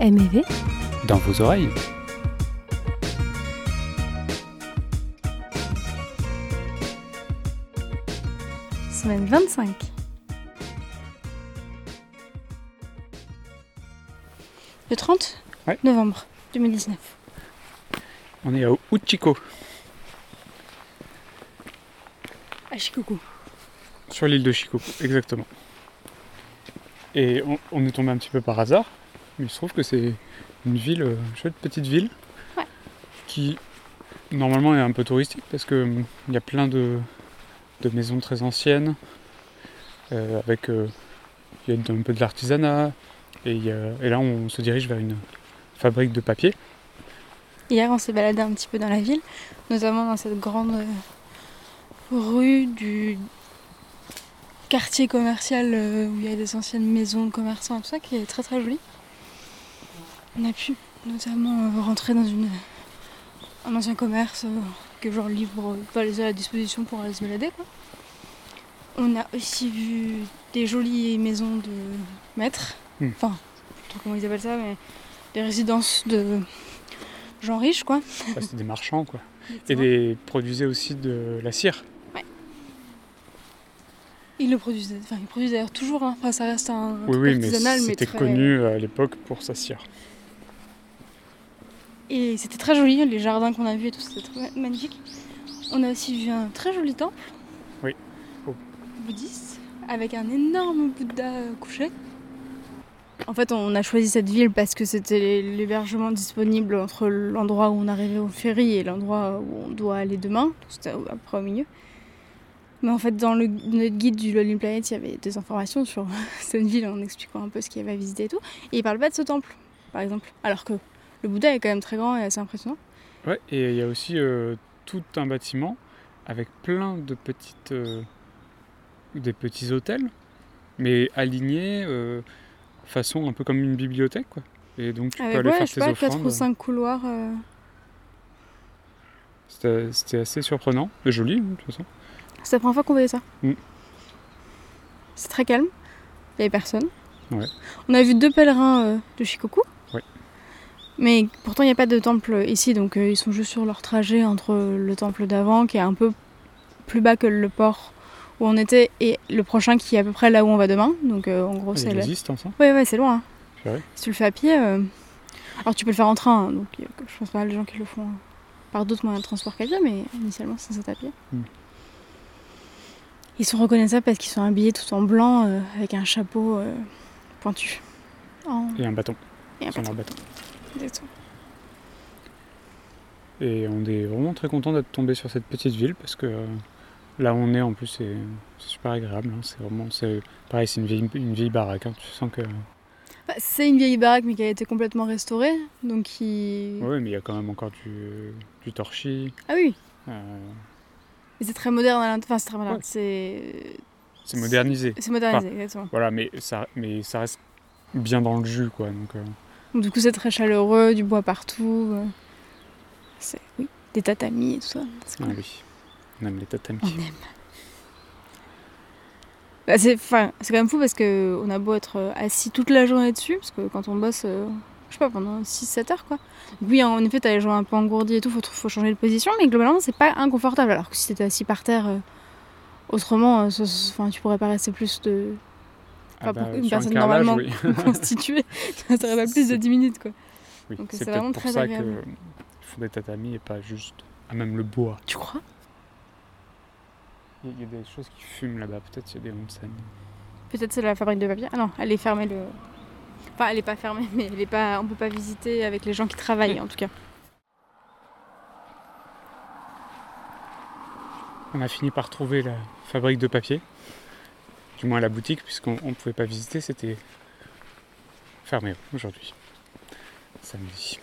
MEV dans vos oreilles. Semaine 25. Le 30 Ouais. novembre 2019. On est à Uchiko, À Shikoku. sur l'île de Shikoku, exactement. Et on, on est tombé un petit peu par hasard, mais il se trouve que c'est une ville, euh, une chouette petite ville, Ouais. qui normalement est un peu touristique parce que hum, y a plein de, de maisons très anciennes, euh, avec euh, y a un peu de l'artisanat, et, et là on se dirige vers une fabrique de papier. Hier, on s'est baladé un petit peu dans la ville, notamment dans cette grande rue du quartier commercial où il y a des anciennes maisons de commerçants et tout ça, qui est très très jolie. On a pu notamment euh, rentrer dans une, un ancien commerce euh, que genre libre, euh, pas laissé à la disposition pour aller se balader. Quoi. On a aussi vu des jolies maisons de maîtres, Hmm. enfin, je sais pas comment ils appellent ça, mais des résidences de gens riches quoi. C'est des marchands quoi. Et des produisaient aussi de la cire. Ils le produisent, enfin ils produisent d'ailleurs toujours, hein. enfin ça reste un Oui, oui, mais artisanal, mais c'était très... connu à l'époque pour sa cire. Et c'était très joli, les jardins qu'on a vus et tout, c'était magnifique. On a aussi vu un très joli temple. Oui. Oh. Bouddhiste, avec un énorme Bouddha couché. En fait, on a choisi cette ville parce que c'était l'hébergement disponible entre l'endroit où on arrivait au ferry et l'endroit où on doit aller demain. C'était à peu près au milieu. Mais en fait, dans le, notre guide du Lonely Planet, il y avait des informations sur cette ville en expliquant un peu ce qu'il y avait à visiter et tout. Et il parle pas de ce temple, par exemple. Alors que le Bouddha est quand même très grand et assez impressionnant. Ouais, et il y a aussi euh, tout un bâtiment avec plein de petites, euh, des petits hôtels, mais alignés euh, façon un peu comme une bibliothèque, quoi. Et donc tu peux Avec aller ouais, faire je sais tes pas, 4 offrandes. ou 5 couloirs. euh, C'était assez surprenant et joli, de toute façon. C'est la première fois qu'on voyait ça. Mm. C'est très calme. Il n'y avait personne. Ouais. On a vu deux pèlerins de Shikoku. Mais pourtant, il n'y a pas de temple ici. Donc, euh, ils sont juste sur leur trajet entre le temple d'avant, qui est un peu plus bas que le port où on était, et le prochain qui est à peu près là où on va demain. Donc, euh, en gros, Ah, il c'est là. existe, hein, ça Ouais, ouais, c'est loin. hein. Si tu le fais à pied, euh, alors tu peux le faire en train, hein, donc je pense pas les gens qui le font par d'autres moyens de transport qu'à pied, mais initialement c'est ça à pied. Mm. Ils sont reconnaissables parce qu'ils sont habillés tout en blanc avec un chapeau pointu. En- Et un bâton, Et un bâton. Et on est vraiment très content d'être tombé sur cette petite ville parce que euh, là où on est en plus c'est super agréable. hein. C'est vraiment, c'est pareil, c'est une vieille, une vieille baraque. hein. Tu sens que, Bah, c'est une vieille baraque mais qui a été complètement restaurée, donc ouais, mais il y a quand même encore du, du torchis. Ah oui, euh, c'est très moderne, à l'int- enfin c'est très moderne, Ouais. c'est... c'est modernisé. C'est modernisé, exactement. Voilà, mais ça, mais ça reste bien dans le jus, quoi. Donc, euh, Donc, du coup, c'est très chaleureux, du bois partout. euh. C'est oui, des tatamis et tout ça. Ah oui, on aime les tatamis. On aime. Bah, c'est enfin, c'est quand même fou parce que on a beau être euh, assis toute la journée dessus, parce que quand on bosse, euh, je sais pas, pendant 6-7 heures quoi. Donc oui, en effet, t'as les jambes un peu engourdies et tout, faut, faut changer de position, mais globalement, c'est pas inconfortable. Alors que si t'étais assis par terre, euh, autrement, euh, ça- ça- enfin, tu pourrais pas rester plus de. Ah pour bah, une sur un personne carrelage, normalement oui. constituée, ça serait pas plus de C'est- 10 minutes quoi. Oui, Donc, c'est vraiment pour très ça agréable. qu'ils font des tatamis et pas juste à même le bois. Tu crois? Il y a des choses qui fument là-bas, peut-être il y a des. Peut-être c'est la fabrique de papier. Ah non, elle est fermée le. Enfin, elle est pas fermée, mais elle est pas. On peut pas visiter avec les gens qui travaillent en tout cas. On a fini par trouver la fabrique de papier, du moins la boutique, puisqu'on ne pouvait pas visiter, c'était fermé aujourd'hui, samedi.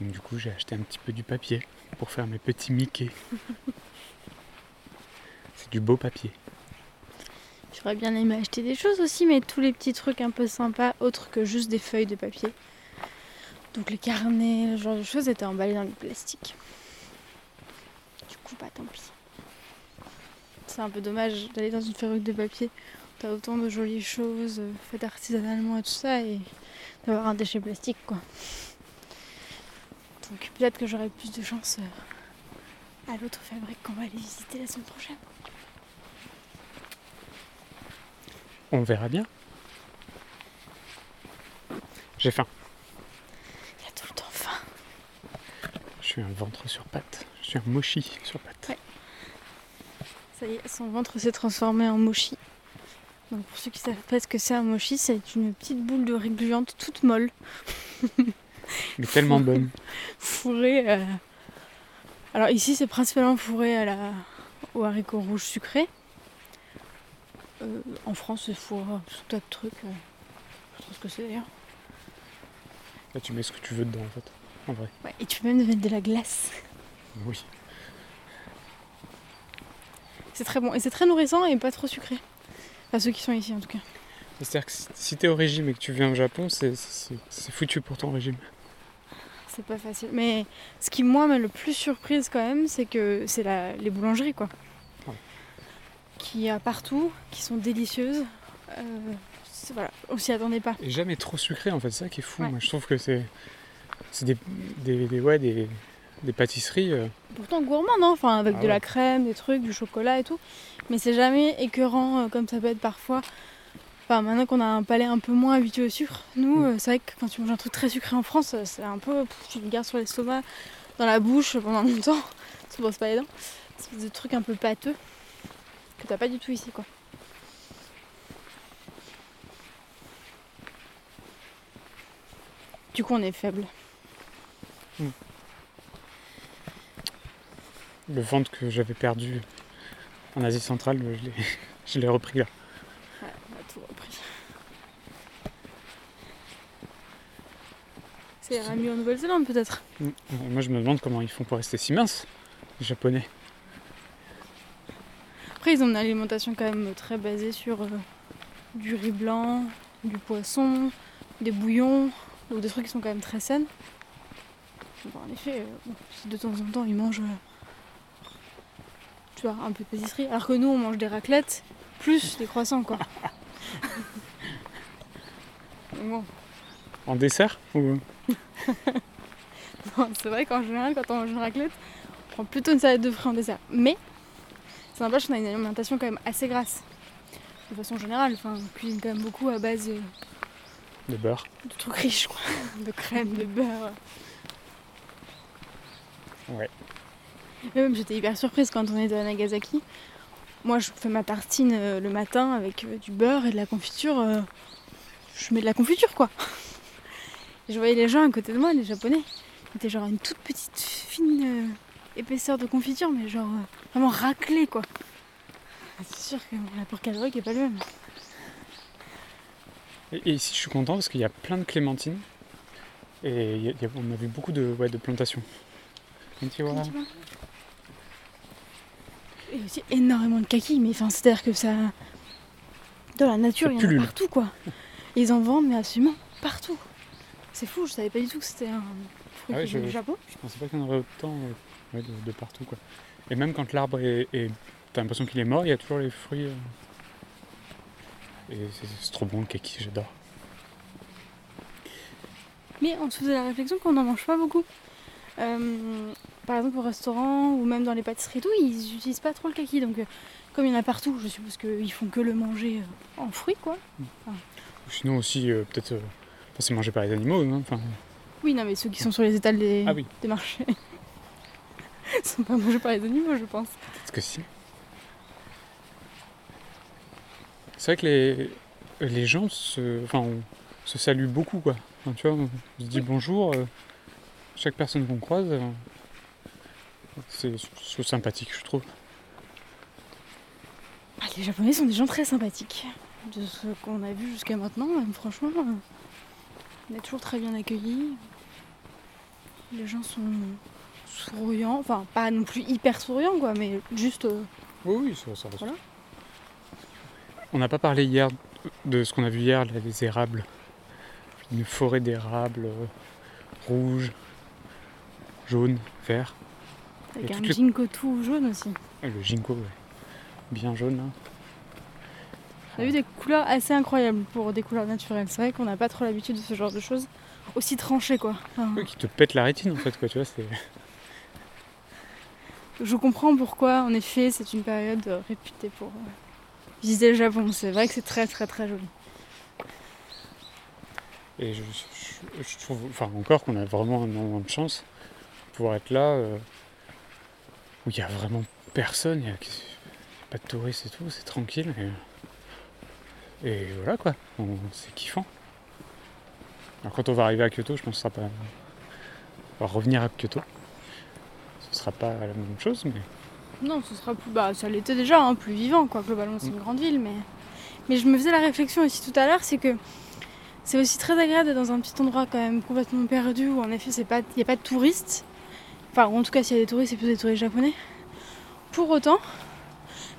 Donc du coup j'ai acheté un petit peu du papier pour faire mes petits Mickey. C'est du beau papier. J'aurais bien aimé acheter des choses aussi, mais tous les petits trucs un peu sympas, autres que juste des feuilles de papier. Donc les carnets, ce genre de choses étaient emballés dans du plastique. Du coup, bah tant pis. C'est un peu dommage d'aller dans une fabrique de papier. T'as autant de jolies choses faites artisanalement et tout ça, et d'avoir un déchet plastique quoi. Donc peut-être que j'aurai plus de chance euh, à l'autre fabrique qu'on va aller visiter la semaine prochaine. On verra bien. J'ai faim. Il y a tout le temps faim. Je suis un ventre sur pattes. Je suis un mochi sur pattes. Ouais. Ça y est, son ventre s'est transformé en mochi. Donc pour ceux qui savent pas ce que c'est un mochi, c'est une petite boule de riz gluante toute molle. Mais tellement bonne. Fourrée. euh, Alors ici c'est principalement fourré à la... au haricot rouge sucré. Euh, en France c'est fourré à tout un tas de trucs. euh, Je sais pas ce que c'est d'ailleurs. Là, tu mets ce que tu veux dedans, en fait. En vrai. Ouais, et tu peux même mettre de la glace. Oui. C'est très bon. Et c'est très nourrissant et pas trop sucré. Enfin ceux qui sont ici en tout cas. C'est-à-dire que si- t'es au régime et que tu viens au Japon, c'est- foutu pour ton régime. C'est pas facile. Mais ce qui, moi, m'a le plus surprise quand même, c'est que c'est la... les boulangeries, quoi. Ouais. Qui y a partout, qui sont délicieuses. Euh, voilà, on s'y attendait pas. Et jamais trop sucré, en fait. C'est ça qui est fou. Ouais. Moi, je trouve que c'est. C'est des, des, des- ouais, des, des pâtisseries. euh, Pourtant gourmand, non Enfin, avec Ah de ouais. la crème, des trucs, du chocolat et tout. Mais c'est jamais écœurant euh, comme ça peut être parfois. Enfin, maintenant qu'on a un palais un peu moins habitué au sucre, nous, Mm. euh, c'est vrai que quand tu manges un truc très sucré en France, c'est un peu. pff, tu le gardes sur l'estomac, dans la bouche pendant longtemps. Tu ne brosses pas les dents. C'est des trucs un peu pâteux que t'as pas du tout ici, quoi. Du coup, on est faible. Le ventre que j'avais perdu en Asie centrale, je l'ai- repris là. Ouais, on a tout repris. Ça ira mieux en Nouvelle-Zélande peut-être. Mm. Moi, je me demande comment ils font pour rester si minces, les Japonais. Après, ils ont une alimentation quand même très basée sur euh, du riz blanc, du poisson, des bouillons, donc des trucs qui sont quand même très saines. Bon, en effet, euh, de temps en temps ils mangent euh, tu vois, un peu de pâtisserie, alors que nous on mange des raclettes plus des croissants quoi. Bon, En dessert ou... Bon, c'est vrai qu'en général, quand on mange une raclette, on prend plutôt une salade de fruits en dessert. Mais ça n'empêche qu'on a une alimentation quand même assez grasse. De façon générale, enfin, on cuisine quand même beaucoup à base euh, de beurre de trucs riches, quoi. De crème, de beurre. Ouais. Même, j'étais hyper surprise quand on était à Nagasaki. Moi, je fais ma tartine euh, le matin avec euh, du beurre et de la confiture. euh, je mets de la confiture, quoi. Et je voyais les gens à côté de moi, les japonais. Ils étaient genre une toute petite, fine épaisseur de confiture, mais genre vraiment raclée, quoi. C'est sûr que bon, l'apport calorique est pas le même. Et, ici, je suis content parce qu'il y a plein de clémentines. Et il y a- il y a- on a vu beaucoup de, ouais, de plantations. Konnichiwa. Et aussi énormément de kaki, mais enfin, c'est-à-dire que ça. Dans la nature, il y en pullule. a partout, quoi. Et ils en vendent, mais absolument partout. C'est fou, je savais pas du tout que c'était un fruit Ah ouais, je- du Japon. Je pensais pas qu'il y en aurait autant euh, ouais, de, de partout. Quoi. Et même quand l'arbre est. est- T'as l'impression qu'il est mort, il y a toujours les fruits. euh. Et c'est c'est trop bon le kaki, j'adore. Mais on se faisait la réflexion qu'on n'en mange pas beaucoup. Euh, par exemple, au restaurant ou même dans les pâtisseries et tout, ils utilisent pas trop le kaki. Donc, euh, comme il y en a partout, je suppose qu'ils font que le manger euh, en fruits, quoi. Sinon aussi, euh, peut-être. c'est mangé par les animaux. Enfin, Oui, non, mais ceux qui sont sur les étals des, Ah oui. des marchés sont pas mangés par les animaux, je pense. peut-être que si. C'est vrai que les, les gens se, enfin, on se saluent beaucoup. Quoi. Enfin, tu vois, on se dit bonjour. euh, chaque personne qu'on croise. euh, c'est sympathique, je trouve. Ah, les Japonais sont des gens très sympathiques. De ce qu'on a vu jusqu'à maintenant, même franchement, euh, on est toujours très bien accueillis. Les gens sont souriants, enfin pas non plus hyper souriants quoi, mais juste euh, Oui, oui, ça, ça. Voilà. On n'a pas parlé hier de ce qu'on a vu hier, les érables. Une forêt d'érables euh, rouges, jaunes, verts. Avec un les- ginkgo tout jaune aussi. Et le ginkgo, ouais. bien jaune. là. On a vu des couleurs assez incroyables pour des couleurs naturelles. C'est vrai qu'on n'a pas trop l'habitude de ce genre de choses aussi tranchées quoi. Enfin, Oui, qui te pète la rétine en fait, quoi, tu vois, c'est... Je comprends pourquoi, en effet, c'est une période euh, réputée pour euh, visiter le Japon. C'est vrai que c'est très très très joli. Et je, je- je trouve, enfin encore qu'on a vraiment énormément de chance de pouvoir être là, euh, où il n'y a vraiment personne, il n'y a pas de touristes et tout, c'est tranquille. Et, voilà quoi, c'est kiffant. Alors quand on va arriver à Kyoto, je pense que ce sera pas... Va revenir à Kyoto. Ce sera pas la même chose, mais... Non, ce sera plus. Bah, ça l'était déjà, hein, plus vivant, quoi. Globalement, c'est une grande ville, mais. Mais je me faisais la réflexion aussi tout à l'heure, c'est que c'est aussi très agréable d'être dans un petit endroit quand même complètement perdu où en effet, il n'y a pas de touristes. Enfin, en tout cas, s'il y a des touristes, c'est plutôt des touristes japonais. Pour autant,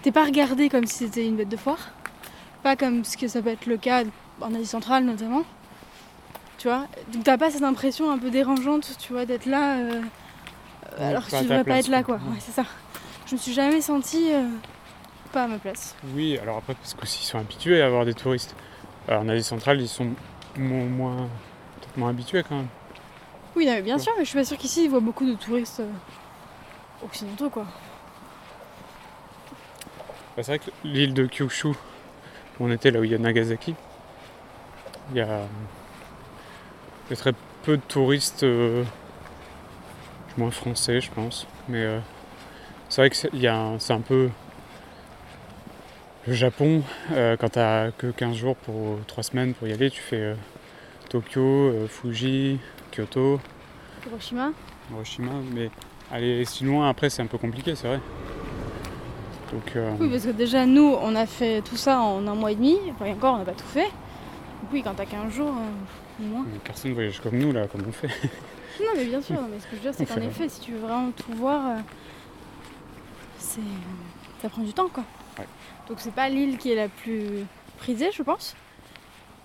t'es pas regardé comme si c'était une bête de foire. Pas comme ce que ça peut être le cas en Asie centrale notamment. Tu vois? Donc t'as pas cette impression un peu dérangeante, tu vois, d'être là. euh, Ouais, alors que tu devrais pas être là, quoi. Ouais. C'est ça. Je me suis jamais sentie euh, pas à ma place. Oui, alors après, parce qu'ils sont habitués à avoir des touristes. Alors, en Asie centrale, ils sont mo- moins, peut-être moins habitués quand même. Oui, non, mais bien sûr, mais je suis pas sûre qu'ici ils voient beaucoup de touristes euh, occidentaux, quoi. Bah, c'est vrai que l'île de Kyushu, où on était là où il y a Nagasaki, il y a, il y a très peu de touristes, euh, moins français, je pense. Mais euh, c'est vrai que c'est il y a un- c'est un peu le Japon. euh, quand t'as que 15 jours pour 3 semaines pour y aller, tu fais euh, Tokyo, euh, Fuji, Kyoto, Hiroshima Hiroshima. Mais aller si loin après, c'est un peu compliqué, c'est vrai. Donc, euh, Oui, parce que déjà, nous, on a fait tout ça en un mois et demi. Enfin, et encore, on n'a pas tout fait. Donc, oui, quand t'as 15 jours, euh, au moins. Mais Personne voyage comme nous là, comme on fait. Non, mais bien sûr, mais ce que je veux dire, c'est qu'en effet, si tu veux vraiment tout voir, euh, c'est. ça prend du temps, quoi. Ouais. Donc, c'est pas l'île qui est la plus prisée, je pense.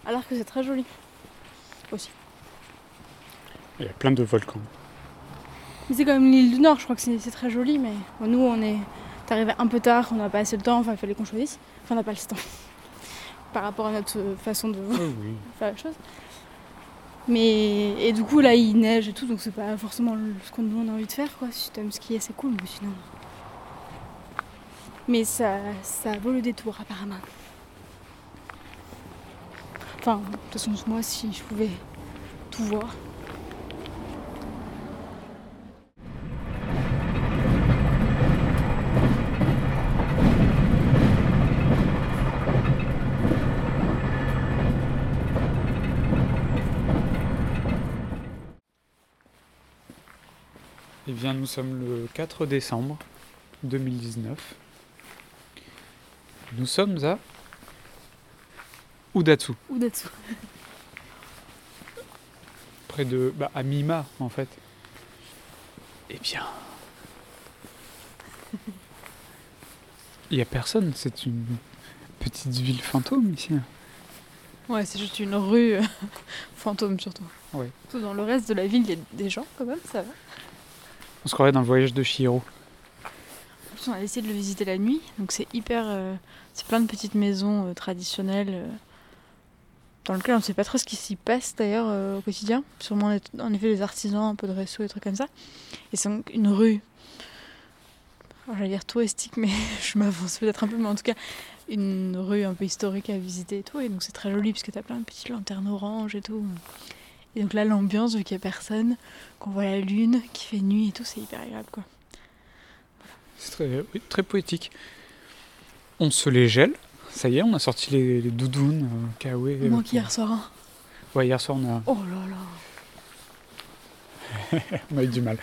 Alors que c'est très joli. Aussi. Il y a plein de volcans. C'est quand même l'île du Nord, je crois que c'est très joli, mais bon, nous on est arrivé un peu tard, on n'a pas assez de temps, enfin il fallait qu'on choisisse. Enfin on n'a pas le temps par rapport à notre façon de Oui, oui. faire la chose. Mais et du coup là il neige et tout, donc c'est pas forcément ce qu'on a envie de faire quoi. Si t'aimes skier c'est cool, mais sinon. Mais ça, ça vaut le détour apparemment. Enfin, de toute façon moi si je pouvais tout voir. Bien, nous sommes le 4 décembre 2019. Nous sommes à Udatsu, d'être près de. Bah, à Mima, en fait. Eh bien. Il n'y a personne, c'est une petite ville fantôme ici. Ouais, c'est juste une rue euh, fantôme surtout. Ouais. Tout dans le reste de la ville, il y a des gens quand même, ça va. On se croirait dans le voyage de plus, on a essayé de le visiter la nuit, donc c'est hyper. euh, c'est plein de petites maisons euh, traditionnelles euh, dans lesquelles on ne sait pas trop ce qui s'y passe d'ailleurs au quotidien. Sûrement en- effet des artisans, un peu de resto, des trucs comme ça. Et c'est donc une rue. J'allais dire touristique, mais je m'avance peut-être un peu, mais en tout cas, une rue un peu historique à visiter et tout. Et donc c'est très joli parce que t'as plein de petites lanternes oranges et tout. Et donc là, l'ambiance, vu qu'il n'y a personne, qu'on voit la lune, qui fait nuit et tout, c'est hyper agréable quoi. C'est très, oui, très poétique. On se les gèle. Ça y est, on a sorti les, les doudounes, euh, kawaii. euh, Moi qui hier soir. hein. Ouais, hier soir, on a, Oh là là. on a eu du mal.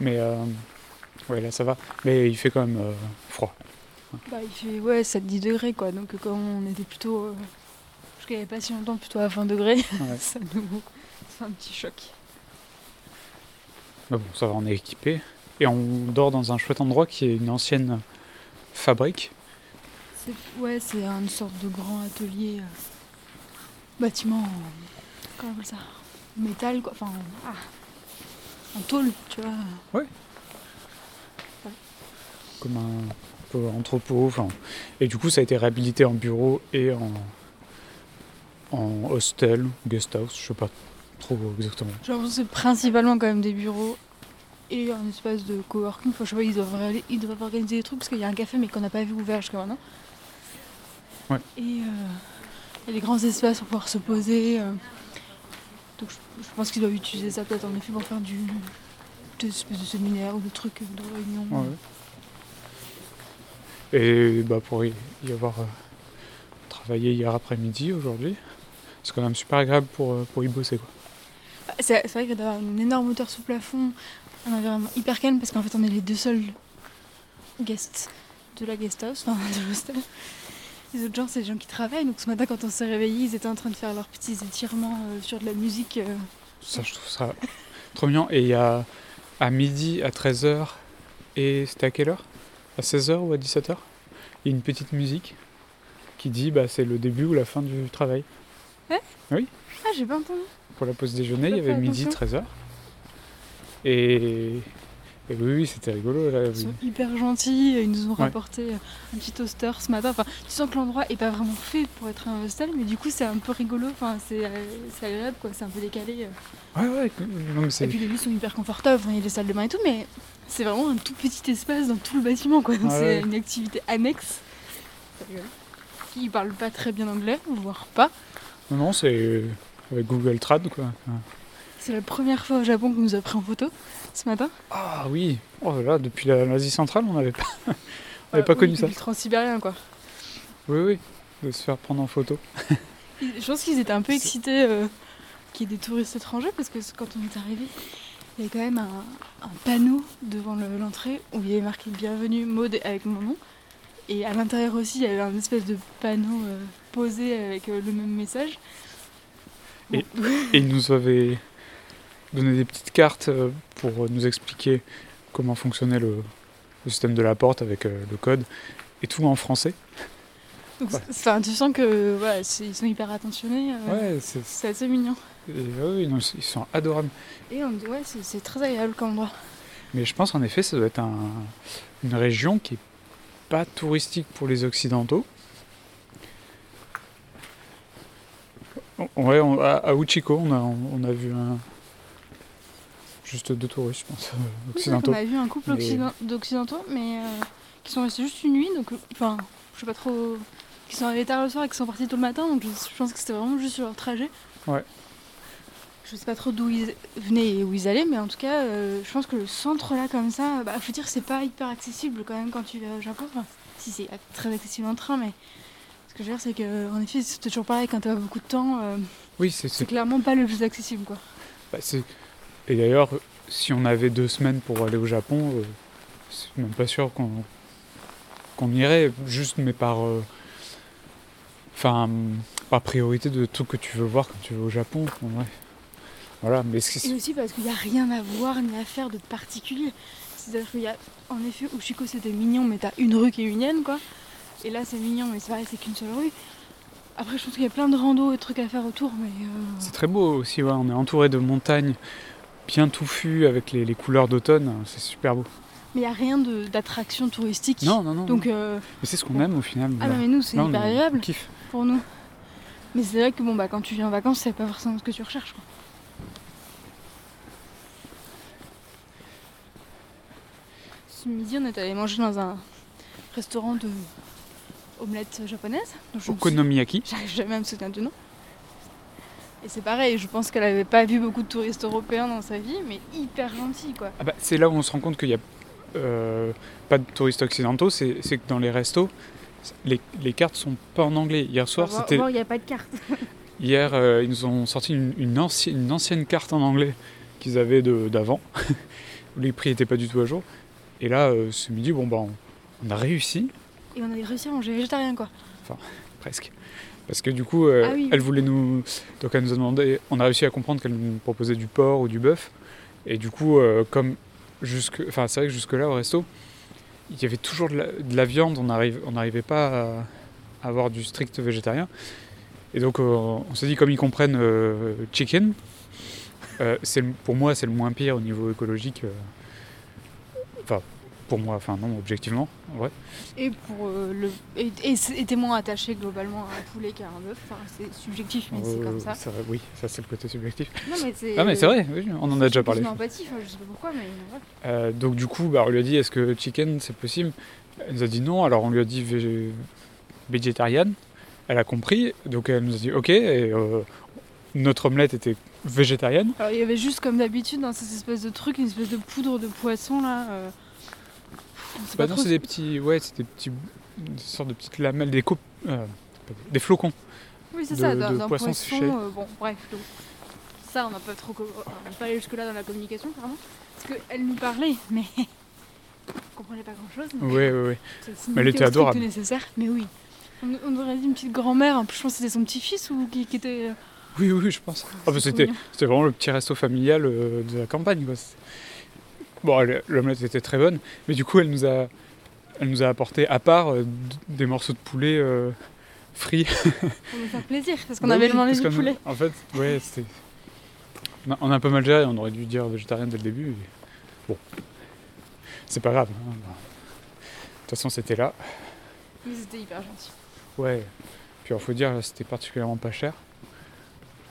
Mais euh, ouais, là, ça va. Mais il fait quand même euh, froid. Bah, il fait ouais, 7-10 degrés quoi. Donc, comme on était plutôt. euh, n'y avait pas si longtemps, plutôt à 20 degrés, Ouais. ça nous fait un petit choc. Mais bon, ça va, on est équipé. Et on dort dans un chouette endroit qui est une ancienne fabrique. C'est, ouais, c'est une sorte de grand atelier. euh, bâtiment. en- comment ça? Métal quoi. Enfin, en, ah, en tôle, tu vois. Comme un peu entrepôt. Enfin, et du coup, ça a été réhabilité en bureau et en, en hostel, guest house, je sais pas trop exactement. J'ai l'impression que c'est principalement quand même des bureaux et un espace de coworking. Enfin, je sais pas, ils doivent, réali- ils doivent organiser des trucs parce qu'il y a un café mais qu'on n'a pas vu ouvert jusqu'à maintenant. Ouais. Et euh, il y a des grands espaces pour pouvoir se poser. euh. Donc je, je pense qu'ils doivent utiliser ça peut-être en effet pour faire du des espèces de séminaires ou de trucs euh, de réunion. Ouais, ouais. Et bah, pour y, y avoir euh, travaillé hier après-midi, aujourd'hui, c'est quand même super agréable pour, pour y bosser. Quoi. C'est vrai que d'avoir une énorme hauteur sous plafond, un environnement hyper calme parce qu'en fait on est les deux seuls guests de la guest house, enfin de l'hostel. Les autres gens, c'est les gens qui travaillent. Donc ce matin, quand on s'est réveillés, ils étaient en train de faire leurs petits étirements euh, sur de la musique. euh. Ça, je trouve ça trop mignon. Et il y a à midi, à 13h, et c'était à quelle heure? À 16h ou à 17h Il y a une petite musique qui dit bah, c'est le début ou la fin du travail. Ah, j'ai pas entendu. Pour la pause déjeuner, il y avait midi, attention. 13h. Et, et oui, oui, c'était rigolo. Là, Ils oui. sont hyper gentils. Ils nous ont rapporté un petit toaster ce matin. Enfin, tu sens que l'endroit est pas vraiment fait pour être un hostel, mais du coup, c'est un peu rigolo. Enfin, c'est euh, agréable, quoi. C'est un peu décalé. euh. Ouais, ouais, non, mais c'est- Et puis les lits sont hyper confortables, il y a des salles de bain et tout, mais c'est vraiment un tout petit espace dans tout le bâtiment, quoi. Donc c'est ouais. une activité annexe. Ils parlent pas très bien anglais, voire pas. Non, non, c'est avec Google Trad, quoi. C'est la première fois au Japon qu'on nous a pris en photo ce matin. Ah oui, oh là, depuis la- l'Asie centrale, on n'avait pas, on n'avait Euh, pas oui, connu ça. Le transsibérien, quoi. Oui, oui, de se faire prendre en photo. Je pense qu'ils étaient un peu excités euh, qu'il y ait des touristes étrangers parce que quand on est arrivé, il y avait quand même un, un panneau devant le- l'entrée où il y avait marqué Bienvenue Maud avec mon nom. Et à l'intérieur aussi, il y avait un espèce de panneau euh, posé avec euh, le même message. Et- Et ils nous avaient donné des petites cartes euh, pour nous expliquer comment fonctionnait le, le système de la porte avec euh, le code et tout en français. Donc, Ouais. tu sens que ils sont hyper attentionnés. euh, Ouais, c'est, assez mignon. et, ouais, oui, non, ils sont adorables. Et on, ouais, c'est c'est très agréable comme endroit. Mais je pense en effet, ça doit être un- une région qui est pas touristique pour les Occidentaux. Ouais, on- à, à Uchiko, on a, on a vu un. Juste deux touristes, je pense, euh, Oui, occidentaux. qu'on a vu un couple Mais- occiden- d'occidentaux, mais euh, qui sont restés juste une nuit, donc euh, enfin, je sais pas trop. qui sont arrivés tard le soir et qui sont partis tôt le matin, donc je, je pense que c'était vraiment juste sur leur trajet. Ouais. Je sais pas trop d'où ils venaient et où ils allaient, mais en tout cas, euh, je pense que le centre là, comme ça, bah, faut dire, c'est pas hyper accessible quand même quand tu vas au Japon. Enfin, si c'est très accessible en train, mais ce que je veux dire, c'est que en effet, c'est toujours pareil quand t'as beaucoup de temps, euh, Oui, c'est, clairement pas le plus accessible quoi. bah, Et d'ailleurs, si on avait deux semaines pour aller au Japon, euh, c'est même pas sûr qu'on, qu'on irait, juste mais par. euh, Enfin, par priorité de tout que tu veux voir quand tu vas au Japon. Ouais. Voilà, mais c'est- Et aussi parce qu'il n'y a rien à voir ni à faire de particulier. C'est-à-dire qu'il y a, en effet, Ushiko c'était mignon, mais t'as une rue qui est unienne, quoi. Et là c'est mignon, mais c'est pareil, c'est qu'une seule rue. Après, je pense qu'il y a plein de randos et de trucs à faire autour, mais. euh, C'est très beau aussi, ouais. on est entouré de montagnes bien touffues avec les, les couleurs d'automne, c'est super beau. Mais il n'y a rien d'attraction touristique. Non, non, non. Donc, euh, Mais c'est ce qu'on aime au final. ah là. non, mais nous, c'est hyper agréable kiffe. pour nous. Mais c'est vrai que bon, bah, quand tu viens en vacances, c'est pas forcément ce que tu recherches, quoi. Ce midi, on est allé manger dans un restaurant de omelettes japonaises. Donc, je Okonomiyaki. J'arrive jamais à me souvenir du nom. Et c'est pareil, je pense qu'elle avait pas vu beaucoup de touristes européens dans sa vie, mais hyper gentils quoi. Ah bah, c'est là où on se rend compte qu'il n'y a euh, pas de touristes occidentaux, c'est que dans les restos, les, les cartes sont pas en anglais. Hier soir, Voir- c'était il n'y a pas de carte. hier, euh, ils nous ont sorti une, une ancienne, une ancienne carte en anglais qu'ils avaient d'avant, où les prix n'étaient pas du tout à jour. Et là, euh, ce midi, bon bah, on, on a réussi Et on a réussi à manger végétarien quoi. presque. Parce que du coup, euh, Ah oui, elle voulait nous. Donc elle nous a demandé. On a réussi à comprendre qu'elle nous proposait du porc ou du bœuf. Et du coup, euh, comme jusque. Enfin, c'est vrai que jusque-là, au resto, il y avait toujours de la, de la viande. On n'arrivait pas à avoir du strict végétarien. Et donc, euh, on s'est dit, comme ils comprennent chicken, c'est pour moi, c'est le moins pire au niveau écologique. Enfin, Pour moi, enfin non, objectivement, en vrai. Et pour euh, le. Et, et c'est- et t'es moins attaché globalement à un poulet qu'à un bœuf. Enfin, c'est subjectif, mais c'est Euh, comme ça. vrai, oui, ça c'est le côté subjectif. Non, mais c'est. Ah mais c'est vrai, oui, on en a déjà parlé. empathie, enfin, je sais pas pourquoi, mais ouais. Euh, donc du coup, bah, on lui a dit est-ce que chicken c'est possible? Elle nous a dit non, alors on lui a dit végé- végétarienne. Elle a compris, donc elle nous a dit ok, et euh, notre omelette était végétarienne. Alors, il y avait juste comme d'habitude dans cette espèce de truc, une espèce de poudre de poisson là. Sait Bah pas non, c'est ce- des petits, ouais, c'est des petits, des sortes de petites lamelles, des euh, des flocons. Oui, c'est de- ça, d'un poisson poisson. séché. euh, bon, bref. donc, ça, on n'a pas trop. On n'est pas allé jusque-là dans la communication, clairement. Parce qu'elle nous parlait, mais. on comprenait pas grand-chose. ouais. ça se Mais elle était adorable. nécessaire, mais oui. On, on aurait dit une petite grand-mère, en plus, je pense que c'était son petit-fils ou qui, qui était. euh, Oui, oui, je pense. Ah, bah, c'était, c'était vraiment le petit resto familial euh, de la campagne. Quoi. Bon, l'omelette était très bonne, mais du coup, elle nous a, elle nous a apporté à part euh, des morceaux de poulet euh, frits. Pour nous faire plaisir, parce qu'on Bah avait oui, demandé du poulet. En fait, ouais, c'était. On a- un peu mal géré, on aurait dû dire végétarien dès le début. et Bon, c'est pas grave. hein. De toute façon, c'était là. Mais c'était hyper gentil. Ouais. Puis, il faut dire, c'était particulièrement pas cher.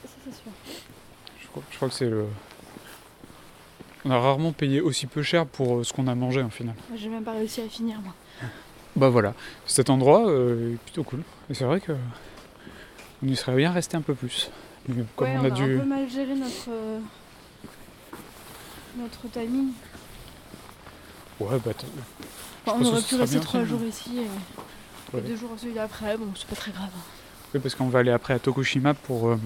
Ça, c'est sûr. Je crois, je crois que c'est le. On a rarement payé aussi peu cher pour euh, ce qu'on a mangé en final. J'ai même pas réussi à finir, moi. Bah voilà, cet endroit euh, est plutôt cool. Et c'est vrai que on y serait bien resté un peu plus. Mais comme ouais, on, a dû. un peu mal géré notre. euh, notre timing. Ouais, bah Enfin, on aurait pu rester trois jours ici et, Ouais. et deux jours celui d'après. Bon, c'est pas très grave. Oui, parce qu'on va aller après à Tokushima pour euh,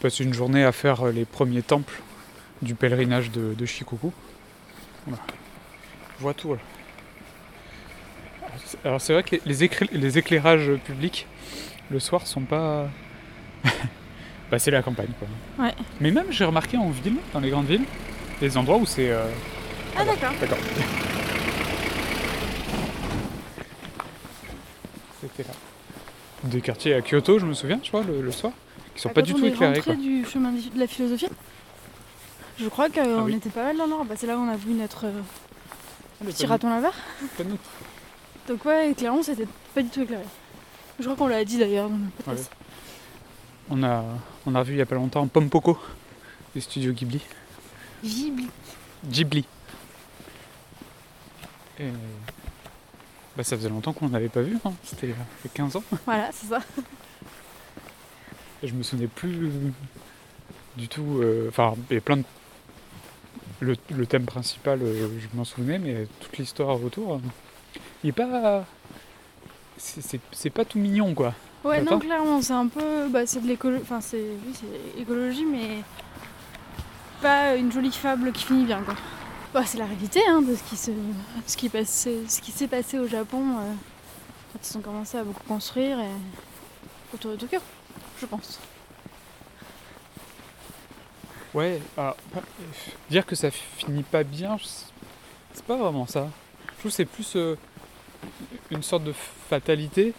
passer une journée à faire les premiers temples du pèlerinage de, de Shikoku. Voilà. Je vois tout là. Alors, c'est- vrai que les, éclairages publics le soir sont pas. bah c'est la campagne quoi. Ouais. Mais même j'ai remarqué en ville, dans les grandes villes, des endroits où c'est. euh, Ah, d'accord. D'accord. C'était là. Des quartiers à Kyoto, je me souviens, je crois, le, le soir, qui sont Bah, pas du tout éclairés. Quoi. du chemin de la philosophie. Je crois qu'on Ah oui. était pas mal dans l'ordre. Bah, c'est là où on a vu notre euh, Ah, petit raton laveur. Donc ouais, clairement, c'était pas du tout éclairé. Je crois qu'on l'a dit d'ailleurs dans le podcast. On a, on a revu il y a pas longtemps Pompoko, des studios Ghibli. Ghibli. Ghibli. Et... Bah, ça faisait longtemps qu'on n'avait pas vu, hein. c'était il y a 15 ans. Voilà, c'est ça. Et je me souvenais plus du tout. euh, Enfin, il y a plein de. Le, le thème principal, euh, je m'en souvenais, mais toute l'histoire autour, euh, il est pas. c'est- pas tout mignon, quoi. Ouais, non, clairement, c'est un peu. Bah, c'est de l'écologie. Enfin, c'est. Oui, c'est écologie, mais. Pas une jolie fable qui finit bien, quoi. Bah, c'est la réalité, hein, de ce qui se. Ce qui, passait... ce qui s'est passé au Japon euh, quand ils ont commencé à beaucoup construire et... autour de Tokyo, je pense. Ouais, ah, bah, euh, dire que ça finit pas bien, c'est pas vraiment ça. Je trouve que c'est plus euh, une sorte de fatalité,